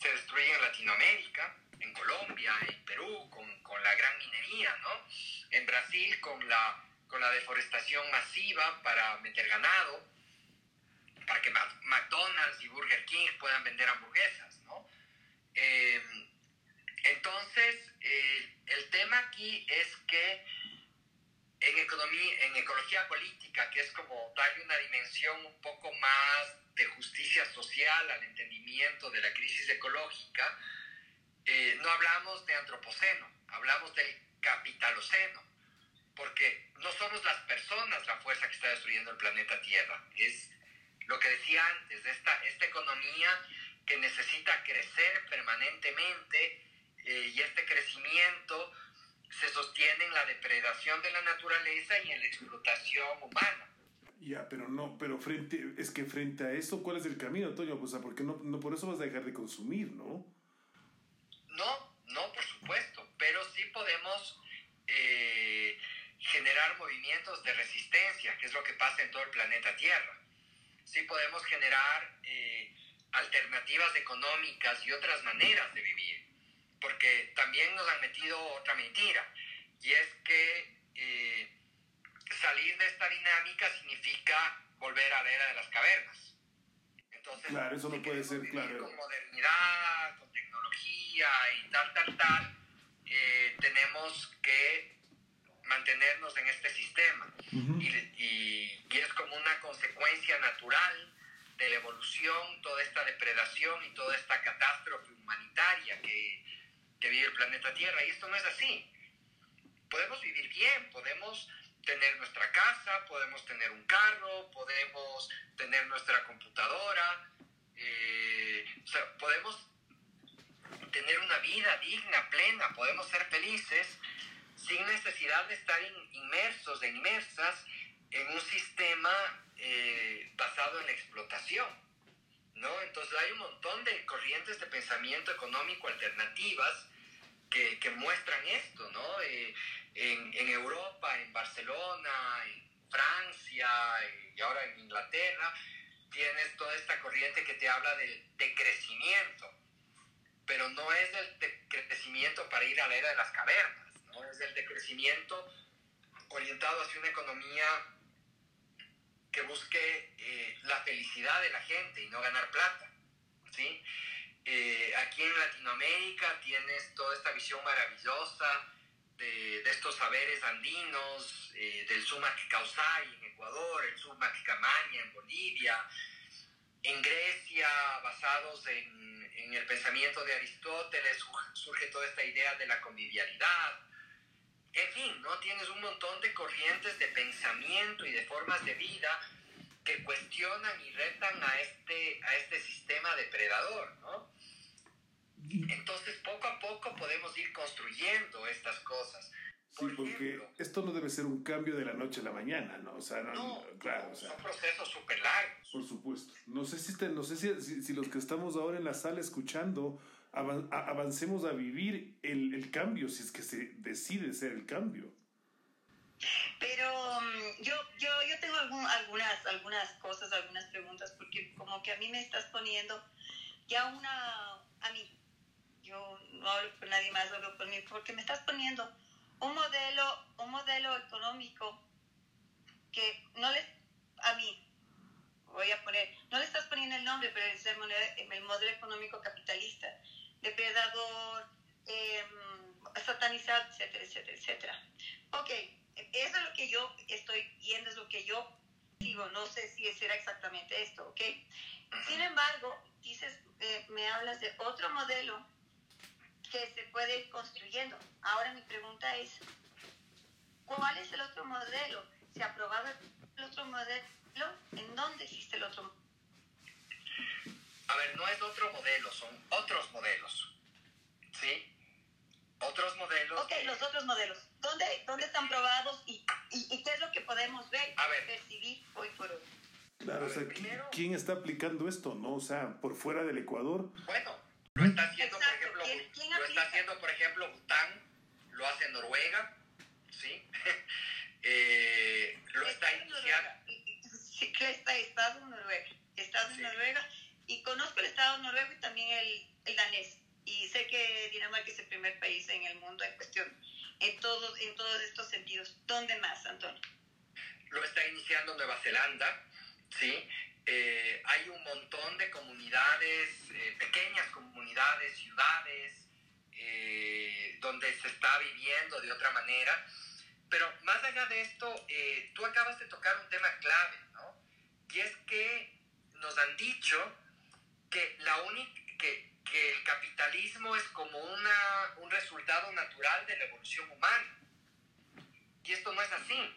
se destruye en Latinoamérica, en Colombia, en Perú, con, con la gran minería, ¿no? En Brasil con la, con la deforestación masiva para meter ganado, para que McDonald's y Burger King puedan vender hamburguesas, ¿no? Em, Entonces, eh, el tema aquí es que en, economía, en ecología política, que es como darle una dimensión un poco más de justicia social al entendimiento de la crisis ecológica, eh, no hablamos de antropoceno, hablamos del capitaloceno, porque no somos las personas la fuerza que está destruyendo el planeta Tierra, es lo que decía antes, esta, esta economía que necesita crecer permanentemente eh, y este crecimiento se sostiene en la depredación de la naturaleza y en la explotación humana. Ya, pero no, pero frente, es que frente a eso, ¿cuál es el camino, Antonio? Pues, porque no, no por eso vas a dejar de consumir, ¿no? No, no, por supuesto, pero sí podemos eh, generar movimientos de resistencia, que es lo que pasa en todo el planeta Tierra. Sí podemos generar eh, alternativas económicas y otras maneras de vivir, porque también nos han metido otra mentira, y es que eh, salir de esta dinámica significa volver a la era de las cavernas. Entonces, claro, eso no puede ser, claro. Con modernidad, con tecnología y tal, tal, tal, eh, tenemos que mantenernos en este sistema. y, y, y, es como una consecuencia natural de la evolución, toda esta depredación y toda esta catástrofe humanitaria que, que vive el planeta Tierra. Y esto no es así. Podemos vivir bien, podemos tener nuestra casa, podemos tener un carro, podemos tener nuestra computadora, eh, o sea, podemos tener una vida digna, plena, podemos ser felices sin necesidad de estar inmersos e inmersas en un sistema eh, basado en la explotación. ¿no? Entonces hay un montón de corrientes de pensamiento económico alternativas que, muestran esto, ¿no? Eh, en, Europa, en Barcelona, en Francia y ahora en Inglaterra, tienes toda esta corriente que te habla del decrecimiento, pero no es el decrecimiento para ir a la era de las cavernas, ¿no? Es el decrecimiento orientado hacia una economía que busque eh, la felicidad de la gente y no ganar plata, ¿sí? Eh, aquí en Latinoamérica tienes toda esta visión maravillosa de, de estos saberes andinos, eh, del Sumac Causay en Ecuador, el Sumac Camaña en Bolivia, en Grecia, basados en, en el pensamiento de Aristóteles, surge toda esta idea de la convivialidad, en fin, ¿no? Tienes un montón de corrientes de pensamiento y de formas de vida que cuestionan y retan a este, a este sistema depredador, ¿no? Entonces, poco a poco podemos ir construyendo estas cosas. sí, porque esto no debe ser un cambio de la noche a la mañana, ¿no? O sea, no, claro, o sea, son procesos súper largos. Por supuesto. No sé, si, no sé si, si, los que estamos ahora en la sala escuchando avancemos a vivir el, el, cambio, si es que se decide ser el cambio. Pero um, yo, yo, yo tengo algún, algunas, algunas cosas, algunas preguntas, porque como que a mí me estás poniendo ya una, a mí, yo no hablo con nadie más, hablo por mí, porque me estás poniendo un modelo, un modelo económico que no les, a mí, voy a poner, no le estás poniendo el nombre, pero es el el modelo económico capitalista depredador, eh, satanizado, etcétera, etcétera, etcétera. Ok, eso es lo que yo estoy viendo, es lo que yo digo, no sé si será exactamente esto, ok. Sin embargo, dices, eh, me hablas de otro modelo que se puede ir construyendo. Ahora mi pregunta es, ¿cuál es el otro modelo? ¿Se ha aprobado el otro modelo? ¿En dónde existe el otro? A ver, no es otro modelo, son otros modelos. ¿Sí? Otros modelos. Ok, los otros modelos. ¿Dónde, dónde están probados y, y, qué es lo que podemos ver, a ver, percibir hoy por hoy? Claro, o sea, ¿quién está aplicando esto, no? O sea, por fuera del Ecuador. Bueno, lo está haciendo, por ejemplo, ¿Quién, quién lo está haciendo, por ejemplo, Bután, lo hace Noruega, ¿sí? eh, lo está, iniciando. Sí, está Estado Noruega. Estado sí. Noruega y conozco el Estado noruego y también el, el, danés. Y sé que Dinamarca es el primer país en el mundo en cuestión, en todos, en todos estos sentidos. ¿Dónde más, Antonio? Lo está iniciando Nueva Zelanda, ¿sí? Eh, hay un montón de comunidades, eh, pequeñas comunidades, ciudades, eh, donde se está viviendo de otra manera. Pero más allá de esto, eh, tú acabas de tocar un tema clave, ¿no? Y es que nos han dicho que, la que, que el capitalismo es como una, un resultado natural de la evolución humana. Y esto no es así.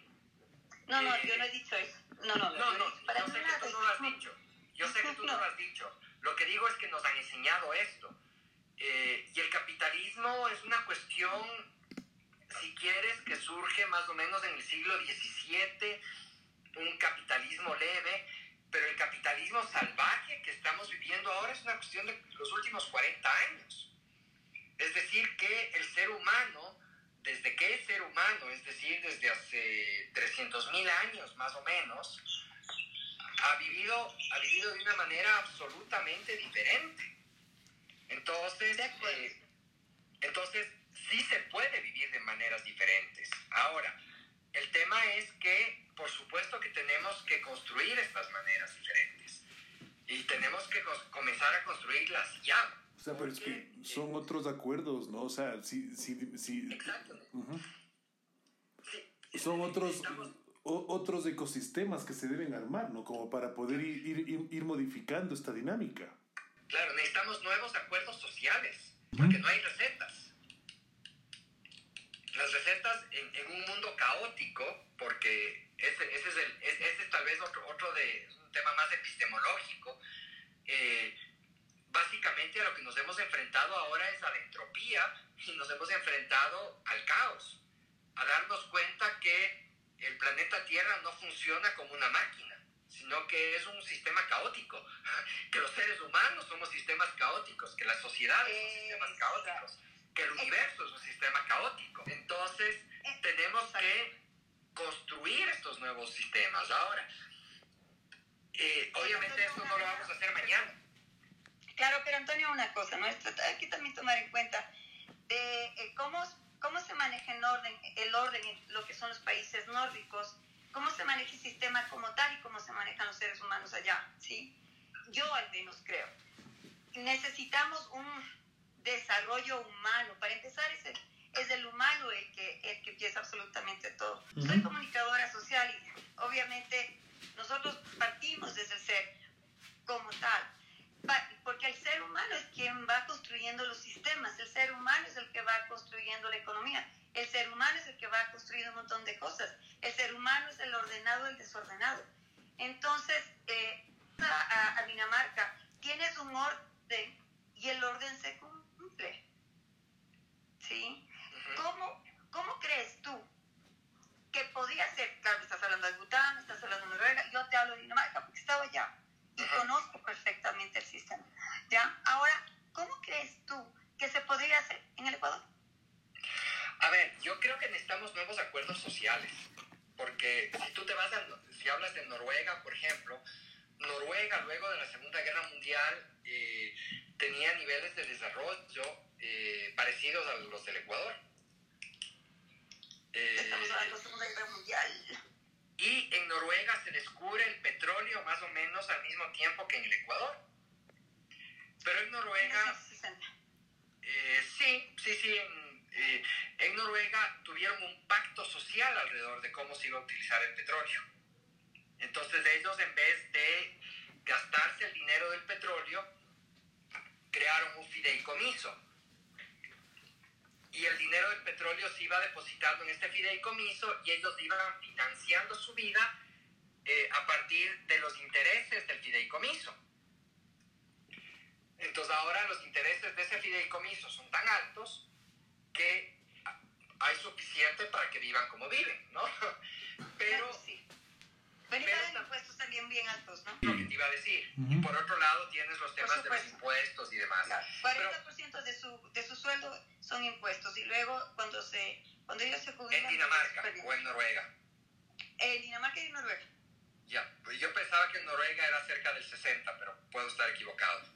No, no, yo no he dicho eso. No, no, no, no, yo sé que tú no lo has dicho. Yo sé que tú no lo has dicho. Lo que digo es que nos han enseñado esto. Eh, y el capitalismo es una cuestión, si quieres, que surge más o menos en el siglo XVII, un capitalismo leve, pero el capitalismo salvaje que estamos viviendo ahora es una cuestión de los últimos 40 años. Es decir, que el ser humano, desde que es ser humano, es decir, desde hace 300.000 años más o menos, ha vivido, ha vivido de una manera absolutamente diferente. Entonces, eh, entonces, sí se puede vivir de maneras diferentes. Ahora, el tema es que, por supuesto que tenemos que construir estas maneras diferentes. Y tenemos que comenzar a construirlas ya. O sea, pero es que son otros acuerdos, ¿no? O sea, si... si, si Exacto. son otros... otros ecosistemas que se deben armar, ¿no? Como para poder ir, ir modificando esta dinámica. Claro, necesitamos nuevos acuerdos sociales, porque no hay recetas. Las recetas en, un mundo caótico, porque ese, ese es, el, ese es tal vez otro, otro de, un tema más epistemológico, eh, básicamente a lo que nos hemos enfrentado ahora es a la entropía y nos hemos enfrentado al caos, a darnos cuenta que el planeta Tierra no funciona como una máquina sino que es un sistema caótico, que los seres humanos somos sistemas caóticos, que las sociedades son sistemas caóticos, que el universo es un sistema caótico. Entonces, tenemos que construir estos nuevos sistemas. Ahora, eh, obviamente esto no lo vamos a hacer mañana. Claro, pero Antonio, una cosa, ¿no? Aquí también tomar en cuenta de eh, cómo, cómo se maneja en orden, el orden en lo que son los países nórdicos cómo se maneja el sistema como tal y cómo se manejan los seres humanos allá, ¿sí? Yo al menos creo. Necesitamos un desarrollo humano. Para empezar, es el, es el humano el que, el que empieza absolutamente todo. Soy comunicadora social y obviamente nosotros partimos desde el ser como tal. Porque el ser humano es quien va construyendo los sistemas, el ser humano es el que va construyendo la economía, el ser humano es el que va construyendo un montón de cosas. El ser humano es el ordenado, el desordenado. Entonces, eh, a, Dinamarca tienes un orden y el orden se cumple. ¿Sí? ¿Cómo, ¿Cómo crees tú que podría ser? Claro, estás hablando de Bután, estás hablando de Noruega, yo te hablo de Dinamarca porque estaba allá y conozco perfectamente el sistema. ¿Ya? Ahora, ¿cómo crees tú que se podría hacer en el Ecuador? A ver, yo creo que necesitamos nuevos acuerdos sociales, porque si tú te vas a, si hablas de Noruega, por ejemplo, Noruega luego de la Segunda Guerra Mundial eh, tenía niveles de desarrollo eh, parecidos a los del Ecuador. Eh, Estamos hablando de la Segunda Guerra Mundial. Y en Noruega se descubre el petróleo más o menos al mismo tiempo que en el Ecuador. Pero en Noruega... sí, sí, sí, eh, en Noruega tuvieron un pacto social alrededor de cómo se iba a utilizar el petróleo. Entonces ellos en vez de gastarse el dinero del petróleo, crearon un fideicomiso. Y el dinero del petróleo se iba depositando en este fideicomiso y ellos iban financiando su vida eh, a partir de los intereses del fideicomiso. Entonces ahora los intereses de ese fideicomiso son tan altos que hay suficiente para que vivan como viven, ¿no? Pero... Sí. Pero, impuestos también bien altos, ¿no? Lo que te iba a decir. Y por otro lado tienes los temas de los impuestos y demás. 40% de, su, de su sueldo son impuestos y luego cuando, se, cuando ellos se jubilan... ¿En Dinamarca o en Noruega? En Dinamarca y en Noruega. Ya, pues yo pensaba que en Noruega era cerca del 60, pero puedo estar equivocado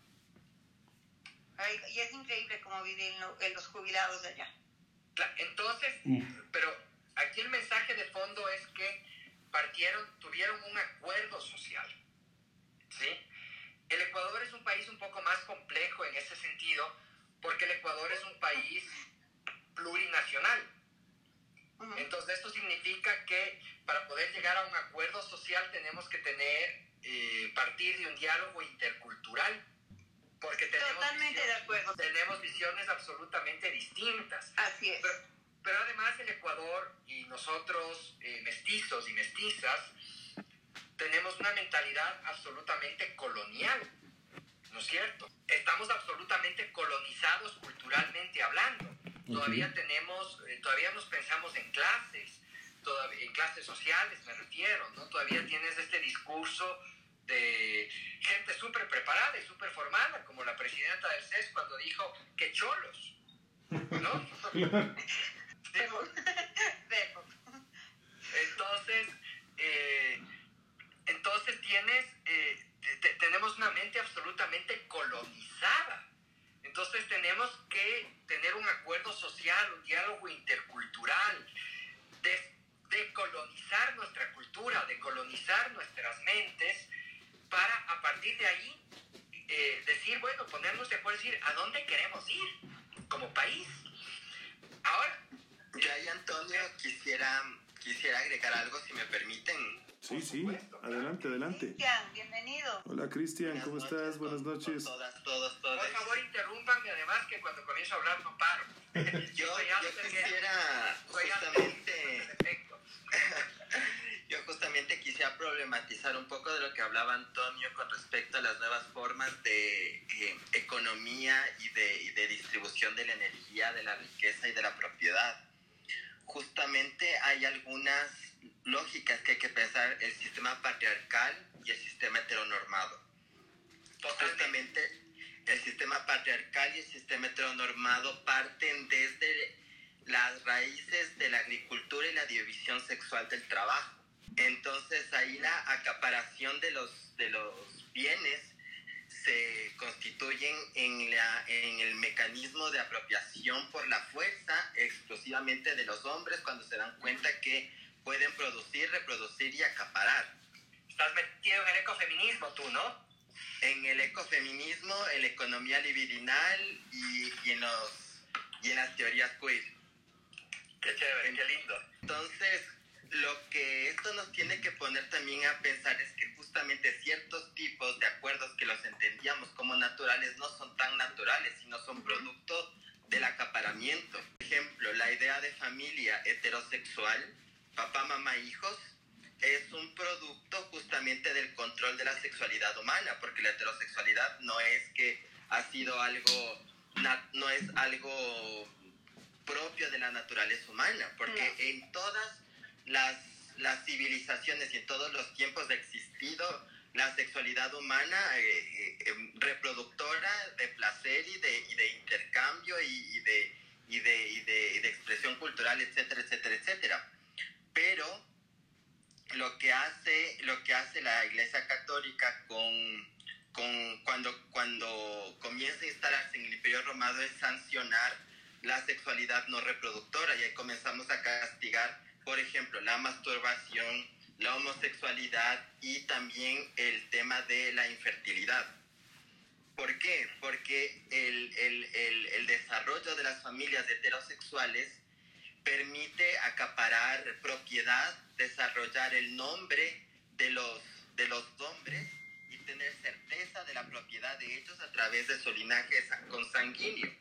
y es increíble cómo viven los jubilados de allá. entonces, pero aquí el mensaje de fondo es que partieron, tuvieron un acuerdo social. ¿sí? El Ecuador es un país un poco más complejo en ese sentido, porque el Ecuador es un país plurinacional. Entonces esto significa que para poder llegar a un acuerdo social tenemos que tener, eh, partir de un diálogo intercultural. Porque tenemos Totalmente de acuerdo. Tenemos visiones absolutamente distintas. Así es. Pero, además el Ecuador y nosotros, eh, mestizos y mestizas, tenemos una mentalidad absolutamente colonial, ¿no es cierto? Estamos absolutamente colonizados culturalmente hablando. Todavía tenemos, eh, todavía nos pensamos en clases, todavía, en clases sociales me refiero, ¿no? Todavía tienes este discurso de gente súper preparada y súper formada, como la presidenta del CES cuando dijo que cholos, ¿no? entonces, eh, entonces tienes, eh, tenemos una mente absolutamente colonizada. Entonces tenemos que tener un acuerdo social, un diálogo intercultural, de, nuestra cultura, de colonizar nuestras mentes para a partir de ahí eh, decir, bueno, ponernos de acuerdo y decir a dónde queremos ir como país. Ahora. Ahí, Antonio, quisiera, quisiera agregar algo, si me permiten. Sí, sí, adelante, adelante. Cristian, bienvenido. Hola Cristian, ¿cómo estás? Buenas noches. todas, todos, todos. Por favor, interrúmpanme además que cuando comienzo a hablar no paro. yo, yo quisiera justamente... yo justamente quisiera problematizar un poco de lo que hablaba Antonio con respecto a las nuevas formas de eh, economía y de, y de distribución de la energía, de la riqueza y de la propiedad. Justamente hay algunas lógicas que hay que pensar el sistema patriarcal y el sistema heteronormado. Justamente el sistema patriarcal y el sistema heteronormado parten desde las raíces de la agricultura y la división sexual del trabajo. Entonces ahí la acaparación de los, de los bienes se constituyen en, la, en el mecanismo de apropiación por la fuerza exclusivamente de los hombres cuando se dan cuenta que pueden producir, reproducir y acaparar. Estás metido en el ecofeminismo tú, ¿no? En el ecofeminismo, en la economía libidinal y, y en, los, y en las teorías queer. Qué chévere, qué lindo. Entonces, lo que esto nos tiene que poner también a pensar es que justamente ciertos tipos de acuerdos que los entendíamos como naturales no son tan naturales, sino son producto del acaparamiento. Por ejemplo, la idea de familia heterosexual papá, mamá, hijos, es un producto justamente del control de la sexualidad humana, porque la heterosexualidad no es que ha sido algo, no es algo propio de la naturaleza humana, porque en todas las, las, civilizaciones y en todos los tiempos de existido la sexualidad humana eh, eh, em, reproductora de placer y de, y de intercambio y, de, y, de, y, de, y de expresión cultural, etcétera, etcétera, etcétera. Pero lo que hace, lo que hace la Iglesia Católica con, con cuando, cuando comienza a instalarse en el Imperio Romano es sancionar la sexualidad no reproductora. Y ahí comenzamos a castigar, por ejemplo, la masturbación, la homosexualidad y también el tema de la infertilidad. ¿Por qué? Porque el, el, el, el desarrollo de las familias heterosexuales permite acaparar propiedad, desarrollar el nombre de los, de los hombres y tener certeza de la propiedad de ellos a través de su linaje consanguíneo,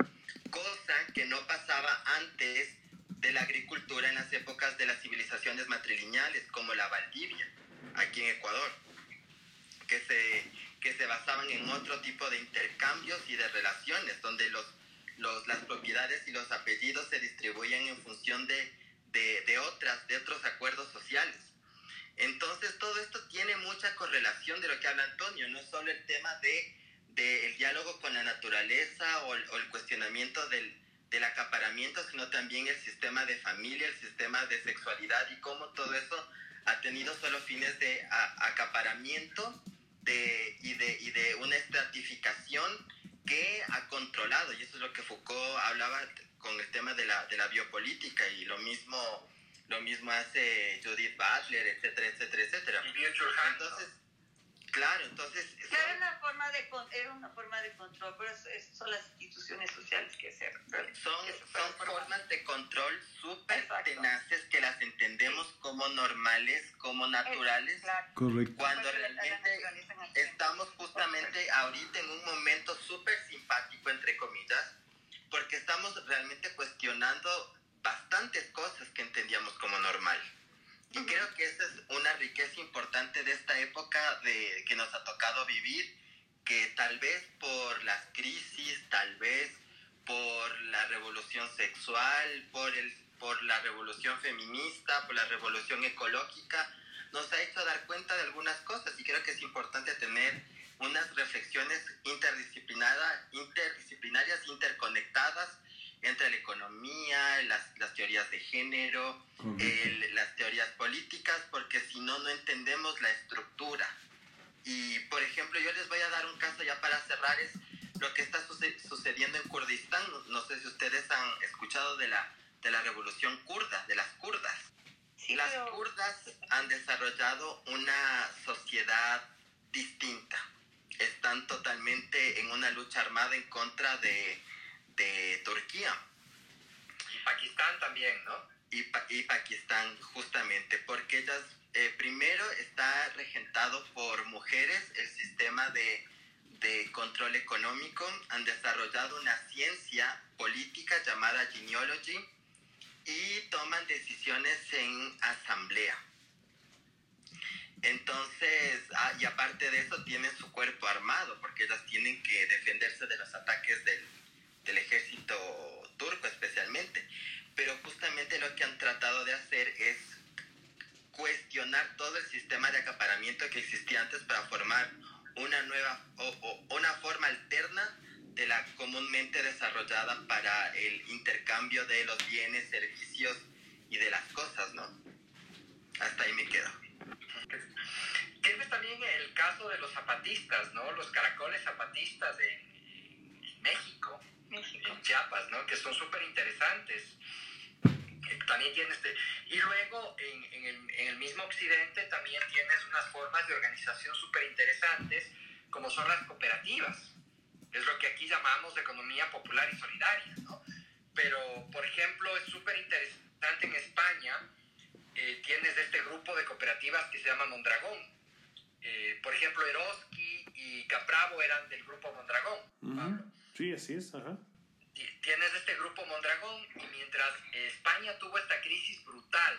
cosa que no pasaba antes de la agricultura en las épocas de las civilizaciones matrilineales, como la Valdivia, aquí en Ecuador, que se, que se basaban en otro tipo de intercambios y de relaciones, donde los las propiedades y los apellidos se distribuyen en función de, de, otras, de otros acuerdos sociales. Entonces todo esto tiene mucha correlación de lo que habla Antonio, no solo el tema de, de diálogo con la naturaleza o el, cuestionamiento del, del, acaparamiento, sino también el sistema de familia, el sistema de sexualidad y cómo todo eso ha tenido solo fines de acaparamiento de, y, de, y de una estratificación que ha controlado, y eso es lo que Foucault hablaba con el tema de la, de la biopolítica, y lo mismo, lo mismo hace Judith Butler, etcétera, etcétera, etcétera. Y Entonces, claro, entonces... Claro, una forma de era una forma de control, pero son las instituciones sociales que se... Son, son formas de control súper tenaces que las entendemos como normales, como naturales, Correcto. cuando realmente estamos justamente ahorita en un momento súper simpático, entre comillas, porque estamos realmente cuestionando bastantes cosas que entendíamos como normal. Y creo que esa es una riqueza importante de esta época de, que nos ha tocado vivir, que tal vez por las crisis, tal vez por la revolución sexual, por, el, por la revolución feminista, por la revolución ecológica, nos ha hecho dar cuenta de algunas cosas. Y creo que es importante tener unas reflexiones interdisciplinarias, interdisciplinarias interconectadas entre la economía, las, las teorías de género, las teorías políticas, porque si no, no entendemos la estructura. Y, por ejemplo, yo les voy a dar un caso ya para cerrar, es lo que está sucediendo en Kurdistán. No, sé si ustedes han escuchado de la, de la revolución kurda, de las kurdas. las kurdas han desarrollado una sociedad distinta. Están totalmente en una lucha armada en contra de, de Turquía. Y Pakistán también, ¿no? Y, y Pakistán, justamente, porque ellas, eh, primero está regentado por mujeres el sistema de, de control económico, han desarrollado una ciencia política llamada genealogy y toman decisiones en asamblea. Entonces, ah, y aparte de eso, tienen su cuerpo armado, porque ellas tienen que defenderse de los ataques del, del ejército turco especialmente. Pero justamente lo que han tratado de hacer es cuestionar todo el sistema de acaparamiento que existía antes para formar una nueva o, una forma alterna de la comúnmente desarrollada para el intercambio de los bienes, servicios y de las cosas, ¿no? Hasta ahí me quedo. Tienes también el caso de los zapatistas, ¿no? Los caracoles zapatistas de México, en Chiapas, ¿no? Que son súper interesantes. También tienes, este, y luego en, en, el, en, el, mismo occidente también tienes unas formas de organización súper interesantes, como son las cooperativas. Es lo que aquí llamamos economía popular y solidaria, ¿no? Pero, por ejemplo, es súper interesante en España, eh, tienes este grupo de cooperativas que se llama Mondragón. Eh, por ejemplo, Eroski y Capravo eran del grupo Mondragón, Pablo. Sí, así es, ajá. Tienes este grupo Mondragón y mientras España tuvo esta crisis brutal,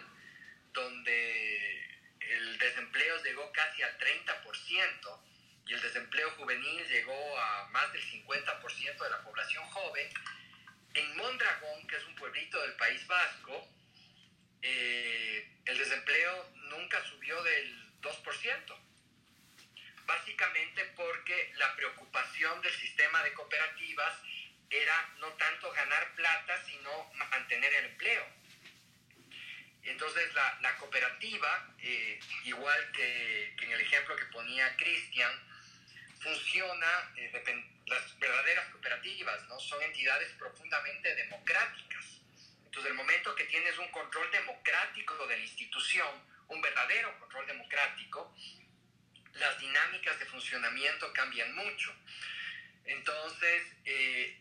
donde el desempleo llegó casi al 30% y el desempleo juvenil llegó a más del 50% de la población joven, en Mondragón, que es un pueblito del País Vasco, eh, el desempleo nunca subió del 2% básicamente porque la preocupación del sistema de cooperativas era no tanto ganar plata, sino mantener el empleo. Entonces la, la cooperativa, eh, igual que, que, en el ejemplo que ponía Cristian, funciona, eh, las verdaderas cooperativas ¿no? son entidades profundamente democráticas. Entonces el momento que tienes un control democrático de la institución, un verdadero control democrático, las dinámicas de funcionamiento cambian mucho. Entonces, eh,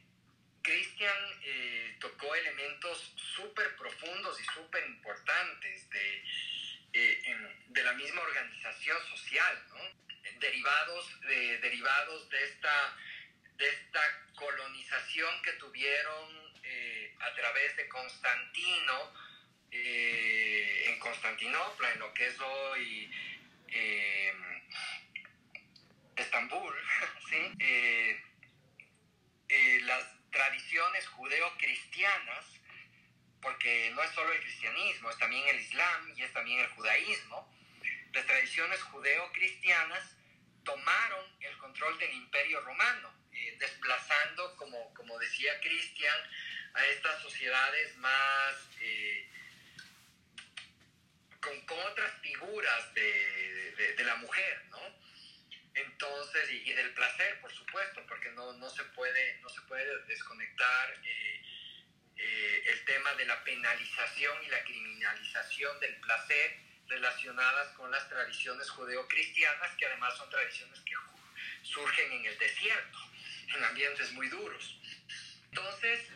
Christian eh, tocó elementos súper profundos y súper importantes de, eh, de la misma organización social, ¿no? derivados, de, derivados de, esta, de esta colonización que tuvieron a través de Constantino en Constantinopla, en lo que es hoy Estambul, ¿sí? Eh, eh, las tradiciones judeo-cristianas, porque no es solo el cristianismo, es también el islam y es también el judaísmo, las tradiciones judeo-cristianas tomaron el control del imperio romano, eh, desplazando, como, como decía Cristian, a estas sociedades más... Con, con, otras figuras de, de, de la mujer, ¿no? Entonces, y, del placer, por supuesto, porque no, no, se, puede, no se puede desconectar eh, eh, el tema de la penalización y la criminalización del placer relacionadas con las tradiciones judeocristianas, que además son tradiciones que, surgen en el desierto, en ambientes muy duros. Entonces,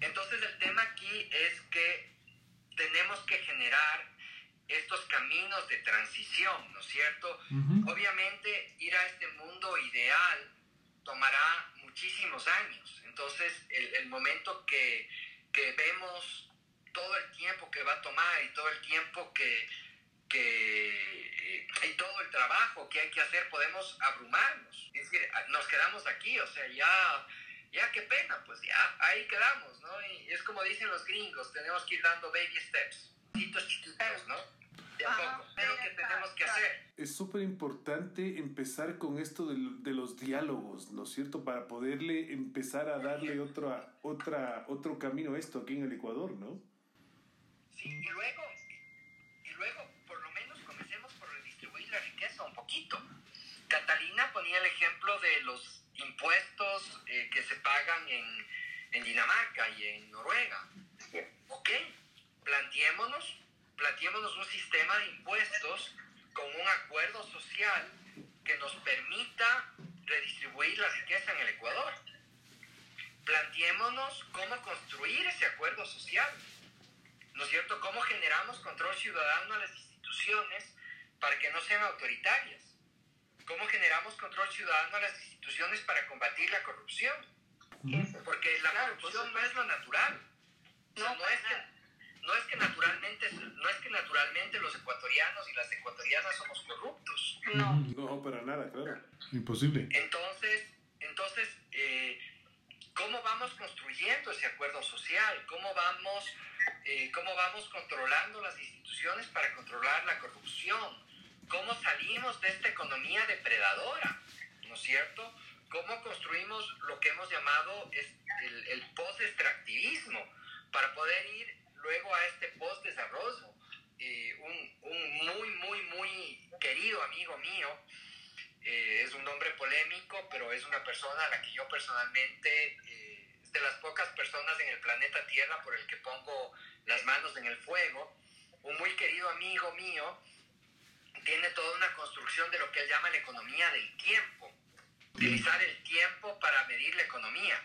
entonces el tema aquí es que tenemos que generar estos caminos de transición, ¿no es cierto? Obviamente ir a este mundo ideal tomará muchísimos años. Entonces el, el momento que, que, vemos todo el tiempo que va a tomar y todo el tiempo que, que y todo el trabajo que hay que hacer, podemos abrumarnos. Es decir, nos quedamos aquí, o sea, ya ya qué pena, pues ya, ahí quedamos, ¿no? Y es como dicen los gringos, tenemos que ir dando baby steps, chiquitos, ¿no? De a poco, pero ¿qué tenemos que hacer? Es súper importante empezar con esto de, de, los diálogos, ¿no es cierto? Para poderle empezar a darle otra, otra, otro camino a esto aquí en el Ecuador, ¿no? Sí, y luego, y luego, por lo menos comencemos por redistribuir la riqueza un poquito. Catalina ponía el ejemplo de los impuestos eh, que se pagan en, en, Dinamarca y en Noruega. Ok, planteémonos, planteémonos un sistema de impuestos con un acuerdo social que nos permita redistribuir la riqueza en el Ecuador. Planteémonos cómo construir ese acuerdo social. ¿No es cierto? ¿Cómo generamos control ciudadano a las instituciones para que no sean autoritarias? ¿Cómo generamos control ciudadano a las instituciones para combatir la corrupción? Porque la corrupción no es lo natural. No, no, es que, no, es que, naturalmente, no es que naturalmente los ecuatorianos y las ecuatorianas somos corruptos. No. No, para nada, claro. Imposible. Entonces, entonces eh, ¿cómo vamos construyendo ese acuerdo social? ¿Cómo vamos, eh, ¿Cómo vamos controlando las instituciones para controlar la corrupción? cómo salimos de esta economía depredadora, ¿no es cierto? ¿Cómo construimos lo que hemos llamado el, el post-extractivismo para poder ir luego a este post-desarrollo? Eh, un, un, muy, muy, muy querido amigo mío, eh, es un hombre polémico, pero es una persona a la que yo personalmente, eh, es de las pocas personas en el planeta Tierra por el que pongo las manos en el fuego, un muy querido amigo mío, tiene toda una construcción de lo que él llama la economía del tiempo. Utilizar el tiempo para medir la economía.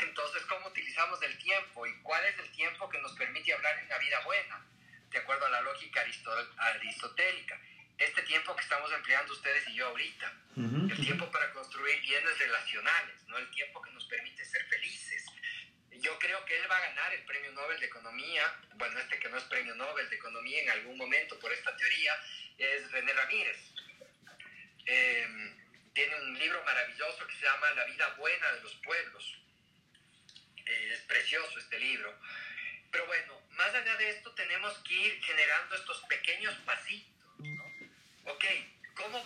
Entonces, ¿cómo utilizamos el tiempo? ¿Y cuál es el tiempo que nos permite hablar en una vida buena? De acuerdo a la lógica aristotélica. Este tiempo que estamos empleando ustedes y yo ahorita. El tiempo para construir bienes relacionales, no el tiempo que nos permite ser felices yo creo que él va a ganar el premio Nobel de Economía, bueno, este que no es premio Nobel de Economía en algún momento por esta teoría, es René Ramírez. Em, tiene un libro maravilloso que se llama La vida buena de los pueblos. Eh, es precioso este libro. Pero bueno, más allá de esto tenemos que ir generando estos pequeños pasitos. ¿no? Ok, ¿cómo,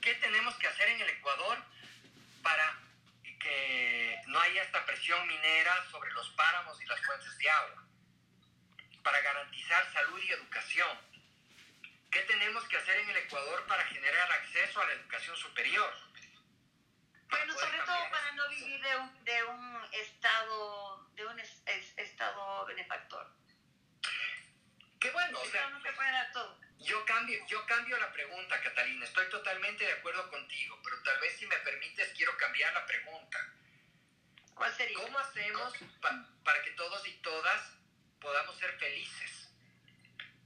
¿qué tenemos que hacer en el Ecuador para que no haya esta presión minera sobre los páramos y las fuentes de agua, para garantizar salud y educación. ¿Qué tenemos que hacer en el Ecuador para generar acceso a la educación superior? Bueno, sobre todo para no vivir de un, de un estado de un es, es, estado benefactor. Qué bueno, o sea, no se puede dar todo. Yo cambio, yo cambio la pregunta, Catalina. Estoy totalmente de acuerdo contigo, pero tal vez si me permites quiero cambiar la pregunta. ¿Cuál sería? ¿Cómo hacemos pa, para que todos y todas podamos ser felices?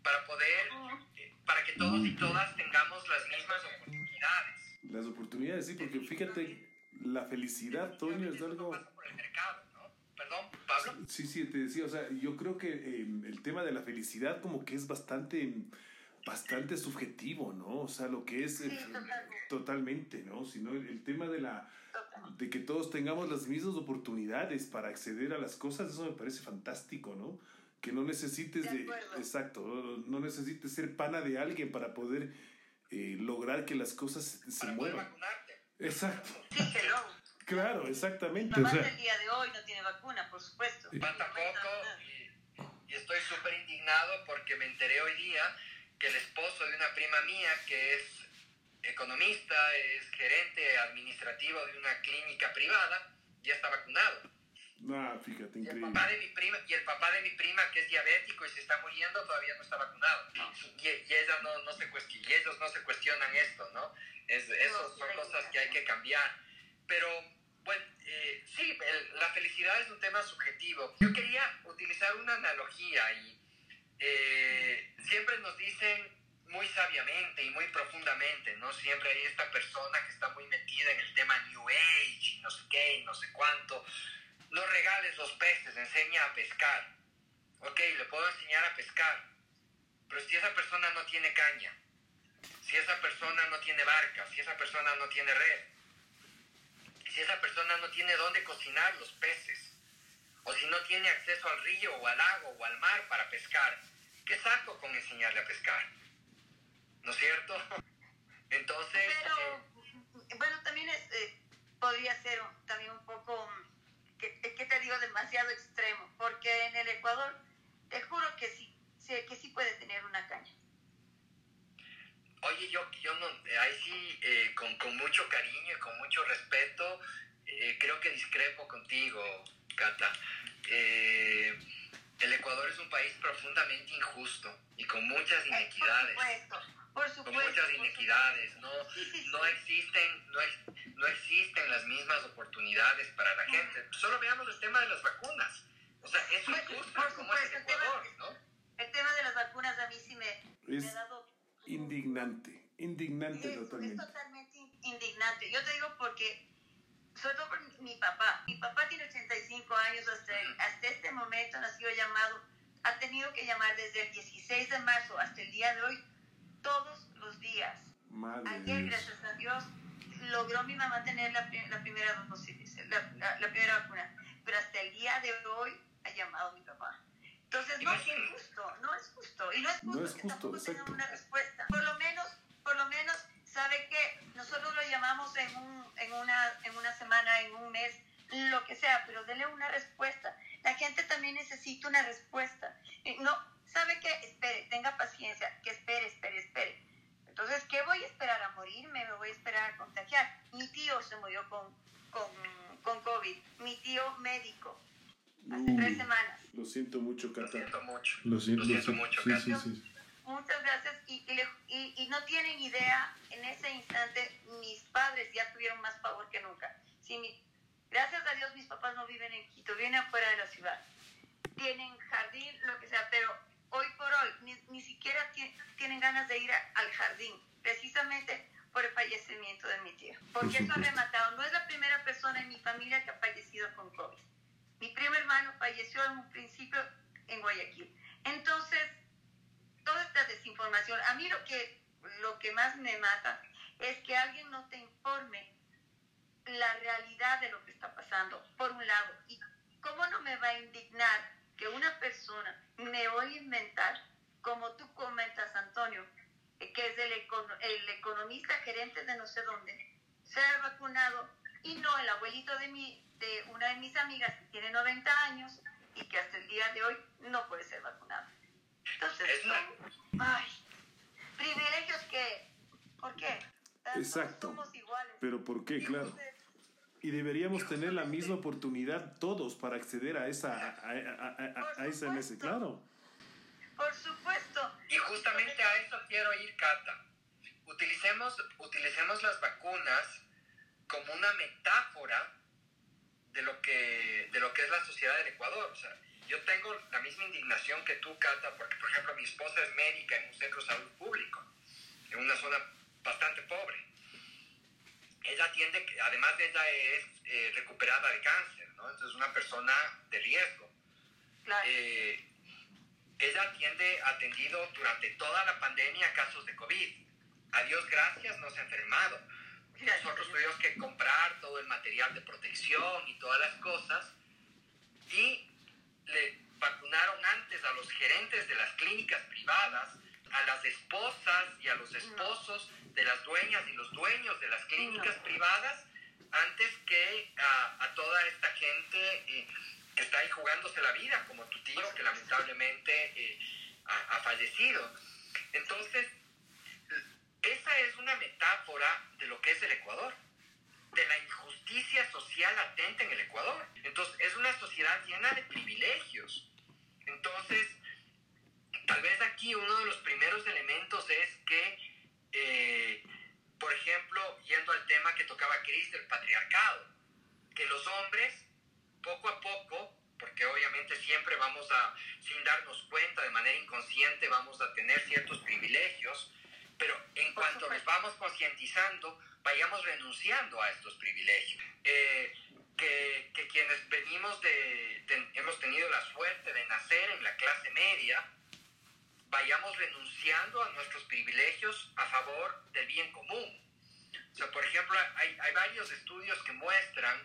Para poder, eh, para que todos y todas tengamos las mismas oportunidades. Las oportunidades, sí, porque fíjate, la felicidad, Toño, es algo... Por el mercado, ¿no? Perdón, Pablo. Sí, sí, te decía, o sea, yo creo que eh, el tema de la felicidad como que es bastante bastante subjetivo, ¿no? O sea, lo que es sí, totalmente, ¿no? Sino el, el, tema de la de que todos tengamos las mismas oportunidades para acceder a las cosas, eso me parece fantástico, ¿no? Que no necesites de, de exacto, no, no, necesites ser pana de alguien para poder eh, lograr que las cosas se, muevan. Exacto. Claro, exactamente. Mamá o sea, el día de hoy no tiene vacuna, por supuesto. Falta poco y, y estoy súper indignado porque me enteré hoy día que el esposo de una prima mía, que es economista, es gerente administrativo de una clínica privada, ya está vacunado. Ah, fíjate, Y el, increíble. papá de mi prima, y el papá de mi prima, que es diabético y se está muriendo, todavía no está vacunado. Y, y ella no, no se y ellos no se cuestionan esto, ¿no? Es, eso son cosas que hay que cambiar. Pero, bueno, eh, sí, el- la felicidad es un tema subjetivo. Yo quería utilizar una analogía y eh, siempre nos dicen muy sabiamente y muy profundamente, ¿no? Siempre hay esta persona que está muy metida en el tema New Age y no sé qué y no sé cuánto. No regales los peces, enseña a pescar. Ok, le puedo enseñar a pescar, pero si esa persona no tiene caña, si esa persona no tiene barca, si esa persona no tiene red, si esa persona no tiene dónde cocinar los peces, o si no tiene acceso al río o al lago o al mar para pescar, ¿qué saco con enseñarle a pescar? ¿No es cierto? Entonces, eh, Pero, bueno, también es, eh, podría ser también un poco, mm, que, que te digo, demasiado extremo, porque en el Ecuador, te juro que sí, que sí puede tener una caña. Oye, yo, yo no, ahí sí, eh, con, con mucho cariño y con mucho respeto, eh, creo que discrepo contigo, Cata. Eh, el Ecuador es un país profundamente injusto y con muchas inequidades. Por supuesto, por supuesto. Con muchas inequidades, ¿no? No existen, no, ex- no existen las mismas oportunidades para la gente. Solo veamos el tema de las vacunas. O sea, es Pues, injusto por como es el supuesto, el tema- Ecuador, ¿no? El tema de las vacunas a mí sí me, me Es ha dado... indignante, indignante Es, es totalmente. totalmente indignante. Yo te digo porque, sobre todo por mi, mi papá. Mi papá tiene 85 años, hasta, hasta este momento no ha sido llamado, ha tenido que llamar desde el 16 de marzo hasta el día de hoy, todos los días. Madre Ayer, Dios. gracias a Dios, logró mi mamá tener la, la primera dosis, la, la- la primera vacuna. Pero hasta el día de hoy ha llamado mi papá. Entonces, no es justo, no es justo. Y no es justo No es que justo, tampoco tengan una respuesta. Por lo menos, por lo menos, sabe que nosotros lo llamamos en, un, en, una, en una semana, en un mes, lo que sea, pero dele una respuesta. La gente también necesita una respuesta. Eh, No, sabe que espere, tenga paciencia, que espere, espere, espere. Entonces, ¿qué voy a esperar? ¿A morirme? ¿Me voy a esperar a contagiar? Mi tío se murió con, con, con COVID. Mi tío médico, hace Uy, tres semanas. Lo siento mucho, Lo Cata. siento mucho. Lo siento, Lo siento sí, mucho, sí, Cata. sí, sí. Muchas gracias. Y, y, le- y- y no tienen idea, en ese instante, mis padres ya tuvieron más favor que nunca. Sí, mi- gracias a Dios mis papás no viven en Quito, viven afuera de la ciudad. Tienen jardín, lo que sea, pero hoy por hoy ni, ni siquiera ti- tienen ganas de ir a- al jardín, precisamente por el fallecimiento de mi tío. Porque eso ha rematado. No es la primera persona en mi familia que ha fallecido con COVID. Mi primo hermano falleció en un principio en Guayaquil. Entonces, toda esta desinformación, a mí lo que, lo que más me mata es que alguien no te informe la realidad de lo que está pasando, por un lado. ¿Y cómo no me va a indignar que una persona me voy a inventar, como tú comentas, Antonio, que es el, econo- el economista gerente de no sé dónde, se ha vacunado y no el abuelito de, mi, de una de mis amigas que tiene 90 años y que hasta el día de hoy no puede ser vacunado. Entonces, son ay, privilegios que, ¿por qué? Exacto. Somos iguales. Pero ¿por qué? Claro. Entonces, Y deberíamos tener la misma oportunidad todos para acceder a esa a, a, a- a- a esa MS, claro. Por supuesto. Y justamente a eso quiero ir, Cata. Utilicemos, utilicemos las vacunas como una metáfora de lo que, de lo que es la sociedad del Ecuador. O sea, yo tengo la misma indignación que tú, Cata, porque, por ejemplo, mi esposa es médica en un centro de salud público, en una zona bastante pobre. Ella atiende, además de ella es eh, recuperada de cáncer, ¿no? Entonces, una persona de riesgo. Claro. Eh, ella atiende, ha atendido durante toda la pandemia casos de COVID. A Dios gracias, no se ha enfermado. Nosotros tuvimos que comprar todo el material de protección y todas las cosas. Y le vacunaron antes a los gerentes de las clínicas privadas, a las esposas y a los esposos de las dueñas y los dueños de las clínicas No. privadas, antes que a, a toda esta gente eh, que está ahí jugándose la vida, como tu tío, que lamentablemente eh, ha, ha fallecido. Entonces, esa es una metáfora de lo que es el Ecuador, de la injusticia social latente en el Ecuador. Entonces, es una una sociedad llena de privilegios. Entonces, tal vez aquí uno de los primeros elementos es que, eh, por ejemplo, yendo al tema que tocaba Chris del patriarcado, que los hombres, poco a poco, porque obviamente siempre vamos a, sin darnos cuenta, de manera inconsciente, vamos a tener ciertos privilegios, pero en cuanto nos vamos concientizando, vayamos renunciando a estos privilegios. Eh, que, que, quienes venimos de, de, hemos tenido la suerte de nacer en la clase media, vayamos renunciando a nuestros privilegios a favor del bien común. O sea, por ejemplo, hay, hay varios estudios que muestran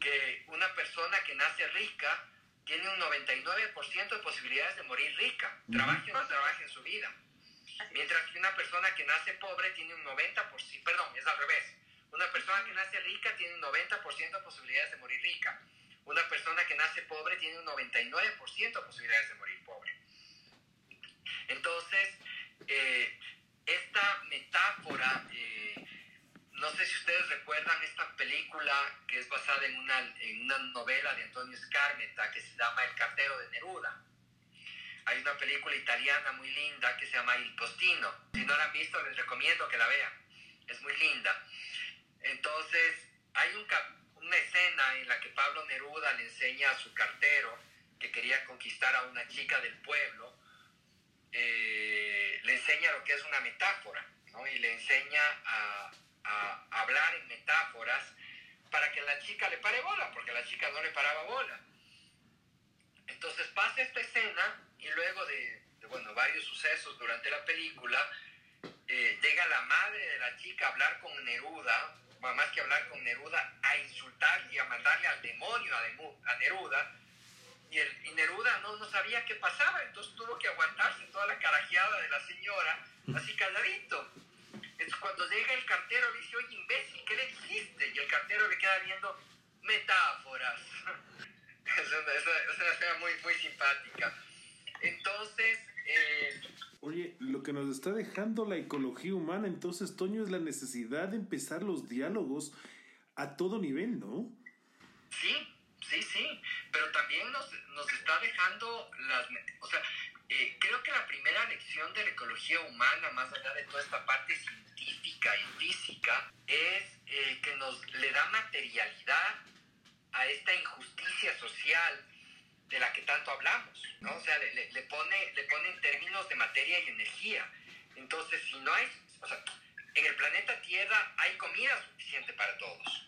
que una persona que nace rica tiene un 99% de posibilidades de morir rica, trabaje o no trabaje en su vida. Mientras que una persona que nace pobre tiene un 90%, perdón, es al revés. Una persona que nace rica tiene un 90% de posibilidades de morir rica. Una persona que nace pobre tiene un 99% de posibilidades de morir pobre. Entonces, eh, esta metáfora, eh, no sé si ustedes recuerdan esta película que es basada en una, en una novela de Antonio Scarmeta que se llama El cartero de Neruda. Hay una película italiana muy linda que se llama Il Postino. Si no la han visto, les recomiendo que la vean. Es muy linda. Entonces, hay un, una escena en la que Pablo Neruda le enseña a su cartero que quería conquistar a una chica del pueblo, eh, le enseña lo que es una metáfora, ¿no? Y le enseña a, a, hablar en metáforas para que la chica le pare bola, porque la chica no le paraba bola. Entonces pasa esta escena y luego de, de bueno, varios sucesos durante la película, eh, llega la madre de la chica a hablar con Neruda, más que hablar con Neruda, a insultar y a mandarle al demonio a Neruda. Y, el, y Neruda no, no sabía qué pasaba, entonces tuvo que aguantarse toda la carajeada de la señora, así calladito. Entonces cuando llega el cartero le dice, oye imbécil, ¿qué le dijiste? Y el cartero le queda viendo metáforas. es, una, es, una, es una escena muy, muy simpática. Entonces... Eh, Oye, lo que nos está dejando la ecología humana, entonces, Toño, es la necesidad de empezar los diálogos a todo nivel, ¿no? Sí, sí, sí, pero también nos, nos está dejando las... O sea, eh, creo que la primera lección de la ecología humana, más allá de toda esta parte científica y física, es eh, que nos le da materialidad a esta injusticia social de la que tanto hablamos, ¿no? O sea, le, le, pone, le pone en términos de materia y energía. Entonces, si no hay, o sea, en el planeta Tierra hay comida suficiente para todos.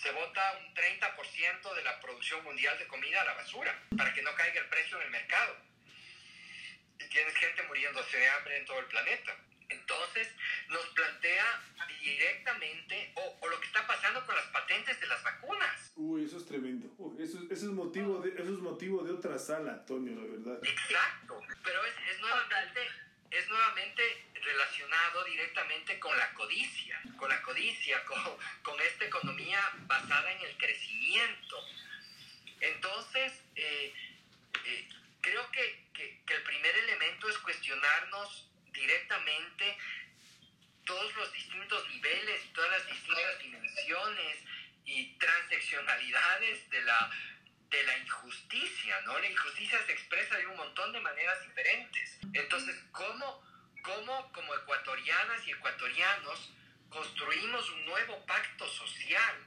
Se bota un 30% de la producción mundial de comida a la basura para que no caiga el precio en el mercado. Y tienes gente muriéndose de hambre en todo el planeta. Entonces, nos plantea directamente, o, o, lo que está pasando con las patentes de las vacunas. Uy, eso es tremendo. Uy, eso, eso, es motivo de, eso es motivo de otra sala, Antonio, la verdad. Exacto. Pero es, es, nuevamente, es nuevamente relacionado directamente con la codicia, con la codicia, con, con esta economía basada en el crecimiento. Entonces, eh, eh, creo que, que, que el primer elemento es cuestionarnos directamente todos los distintos niveles y todas las distintas dimensiones y transeccionalidades de la, de la injusticia, ¿no? La injusticia se expresa de un montón de maneras diferentes. Entonces, ¿cómo, cómo como ecuatorianas y ecuatorianos construimos un nuevo pacto social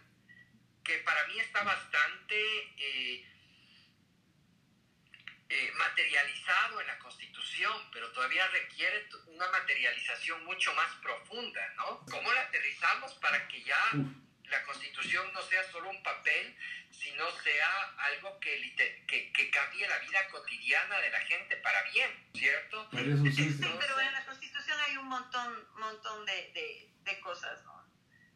que para mí está bastante... Eh, eh, materializado en la Constitución, pero todavía requiere una materialización mucho más profunda, ¿no? ¿Cómo la aterrizamos para que ya la Constitución no sea solo un papel, sino sea algo que, que, que cambie la vida cotidiana de la gente para bien, ¿cierto? Pero, eso sí, sí, pero en la Constitución hay un montón, montón de, de, de cosas, ¿no?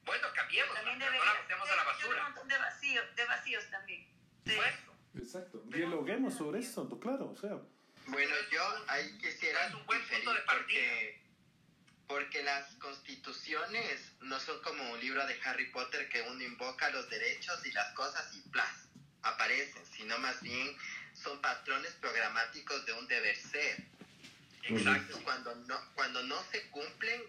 Bueno, cambiemos, también no la metemos a la basura. Un montón de vacíos, de vacíos también. Sí. Bueno, Exacto. Dialoguemos sobre eso, claro, o sea. Bueno, yo ahí quisiera es un buen punto de partida. porque, porque las constituciones no son como un libro de Harry Potter que uno invoca los derechos y las cosas y plas, aparecen, sino más bien son patrones programáticos de un deber ser. Exacto. Cuando no, cuando no se cumplen,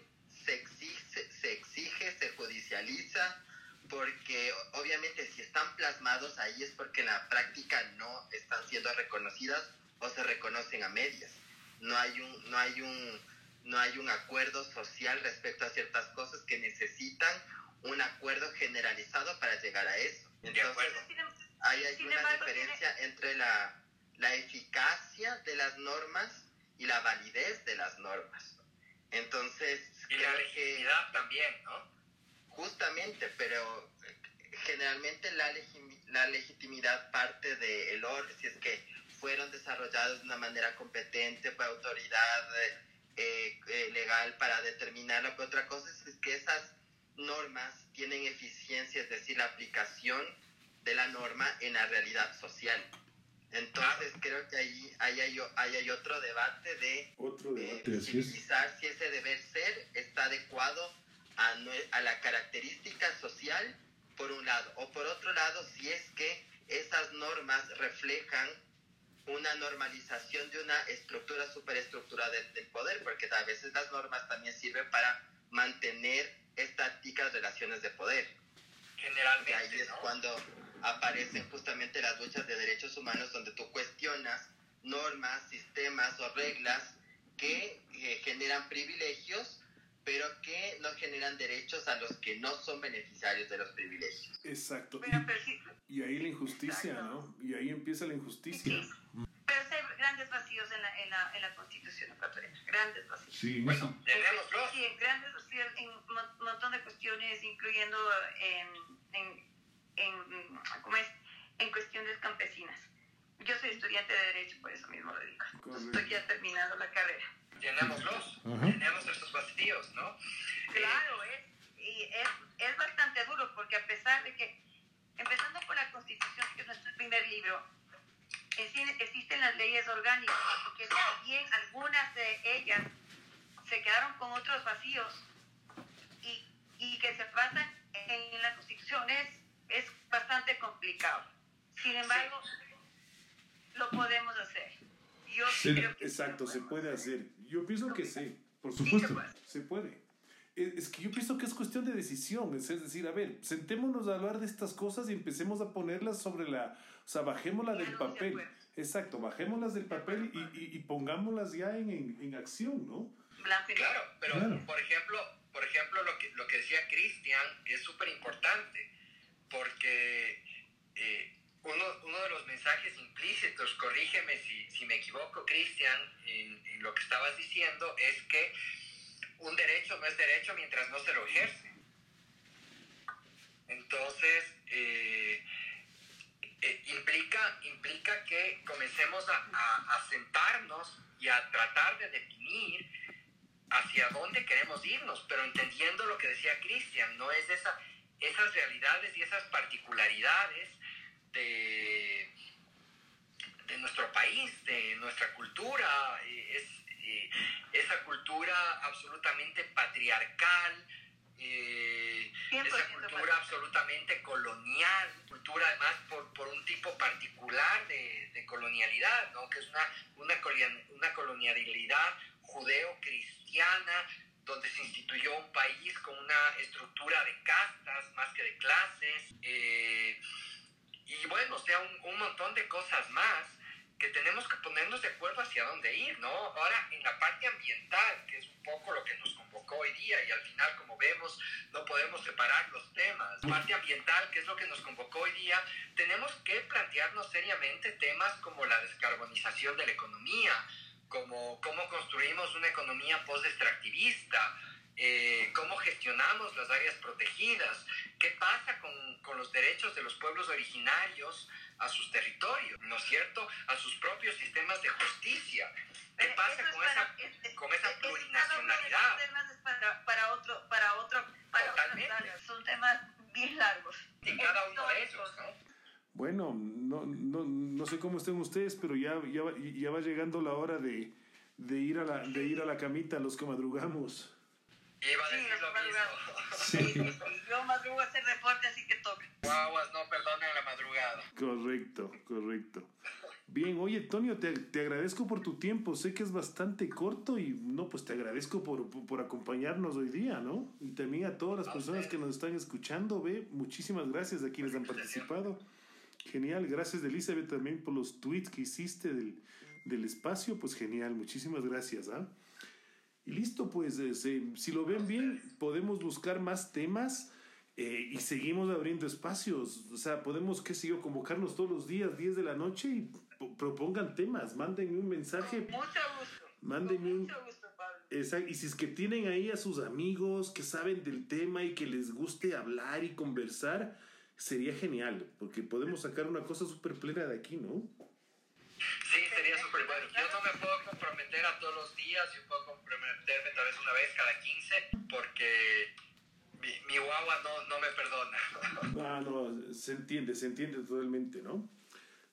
se exige, se exige, se judicializa porque obviamente si están plasmados ahí es porque en la práctica no están siendo reconocidas o se reconocen a medias. No hay un, no hay un, no hay un acuerdo social respecto a ciertas cosas que necesitan un acuerdo generalizado para llegar a eso. Entonces, ahí hay una diferencia entre la, la eficacia de las normas y la validez de las normas. Entonces, y la legitimidad también, ¿no? Justamente, pero generalmente la, la legitimidad parte del orden, si es que fueron desarrollados de una manera competente por autoridad eh, eh, legal para determinarlo, pero otra cosa es que esas normas tienen eficiencia, es decir, la aplicación de la norma en la realidad social. Entonces creo que ahí, ahí, hay, hay otro debate de otro eh, si ese deber ser está adecuado a, a la característica social, por un lado, o por otro lado, si es que esas normas reflejan una normalización de una estructura, superestructura del, del poder, porque a veces las normas también sirven para mantener estáticas relaciones de poder. Generalmente. Y ahí es cuando aparecen justamente las luchas de derechos humanos donde tú cuestionas normas, sistemas o reglas que eh, generan privilegios, pero que no generan derechos a los que no son beneficiarios de los privilegios. Exacto. y, ahí la injusticia, ¿no? Y ahí empieza la injusticia. Pero hay grandes vacíos en la, en la, en la Constitución ecuatoriana, grandes vacíos. Sí, bueno, Sí, grandes vacíos en un montón de cuestiones, incluyendo en, en en, ¿cómo es? en cuestiones campesinas. Yo soy estudiante de Derecho, por eso mismo lo digo. Estoy ya terminando la carrera. Llenémoslos, tenemos estos vacíos, ¿no? Claro, es, y es, es bastante duro, porque a pesar de que, empezando por la Constitución, que es nuestro primer libro, existen las leyes orgánicas, porque también algunas de ellas se quedaron con otros vacíos y, y que se basan en la Constitución es es bastante complicado. Sin embargo, lo podemos hacer. Yo exacto, se puede hacer. Yo pienso que sí, por supuesto, se puede. Es que yo pienso que es cuestión de decisión, es decir, a ver, sentémonos a hablar de estas cosas y empecemos a ponerlas sobre la, o sea, bajémoslas del papel. Exacto, bajémoslas del papel y, y, pongámoslas ya en, en, acción, ¿no? Claro, pero por ejemplo, por ejemplo lo que, lo que decía Cristian es súper importante porque eh, uno, de los mensajes implícitos, corrígeme si, me equivoco, Cristian, en, lo que estabas diciendo, es que un derecho no es derecho mientras no se lo ejerce. Entonces, eh, eh, implica, implica que comencemos a, a, a sentarnos y a tratar de definir hacia dónde queremos irnos, pero entendiendo lo que decía Cristian, no es esa esas realidades y esas particularidades de, de nuestro país, de nuestra cultura, es, eh, esa cultura absolutamente patriarcal, eh, esa cultura absolutamente colonial, cultura además por, por un tipo particular de, de colonialidad, ¿no? que es una, una, una colonialidad judeo-cristiana, donde se instituyó un país con una estructura de castas más que de clases, eh, y bueno, o sea, un, un, montón de cosas más que tenemos que ponernos de acuerdo hacia dónde ir, ¿no? Ahora, en la parte ambiental, que es un poco lo que nos convocó hoy día, y al final, como vemos, no podemos separar los temas. Parte ambiental, que es lo que nos convocó hoy día, tenemos que plantearnos seriamente temas como la descarbonización de la economía, como cómo construimos una economía post-extractivista, eh, cómo gestionamos las áreas protegidas, qué pasa con, con, los derechos de los pueblos originarios a sus territorios, ¿no es cierto? A sus propios sistemas de justicia. ¿Qué pasa con, esa, con esa plurinacionalidad? Para, para otro, para otro, para son temas bien largos. Y cada uno de ellos, ¿no? Bueno, no, no, no sé cómo estén ustedes, pero ya, ya, ya va llegando la hora de, de, ir a la, de ir a la camita, los que madrugamos. Iba a decir lo mismo. Sí. Yo madrugo a hacer reporte, así que toca. Guaguas no perdonen la madrugada. Correcto, correcto. Bien. Bien, oye, Tonio, te, te, agradezco por tu tiempo. Sé que es bastante corto y no, pues te agradezco por, por, acompañarnos hoy día, ¿no? Y también a todas las personas que nos están escuchando, ve, muchísimas gracias a quienes han participado. Genial, gracias Elizabeth también por los tweets que hiciste del, del espacio, pues genial, muchísimas gracias. ¿ah? Y listo, pues eh, si lo ven bien, podemos buscar más temas eh, y seguimos abriendo espacios. O sea, podemos, qué sé yo, convocarnos todos los días, 10 de la noche y propongan temas, mándenme un mensaje. mucho gusto. Mándenme un... Mucho gusto, Pablo. Exacto. Y si es que tienen ahí a sus amigos que saben del tema y que les guste hablar y conversar, sería genial, porque podemos sacar una cosa súper plena de aquí, ¿no? Sí, sería súper bueno. Yo no me puedo comprometer a todos los días, yo puedo comprometerme tal vez una vez cada 15, porque mi, guagua no, no, me perdona. Ah, no, se entiende, se entiende totalmente, ¿no?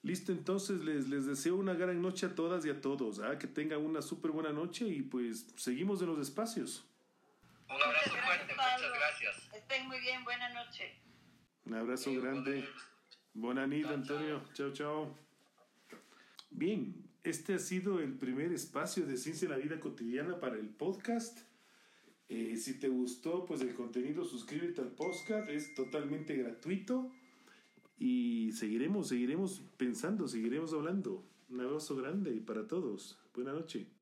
Listo, entonces les, les deseo una gran noche a todas y a todos, ¿ah? que tengan una súper buena noche y pues seguimos en los espacios. Un abrazo fuerte, muchas gracias. Estén muy bien, buena noche. Un abrazo grande. Buena noche, Antonio. Chao, chao. Bien, este ha sido el primer espacio de Ciencia en la Vida Cotidiana para el podcast. Eh, si te gustó pues el contenido, suscríbete al podcast, es totalmente gratuito y seguiremos, seguiremos pensando, seguiremos hablando. Un abrazo grande para todos. Buenas noches.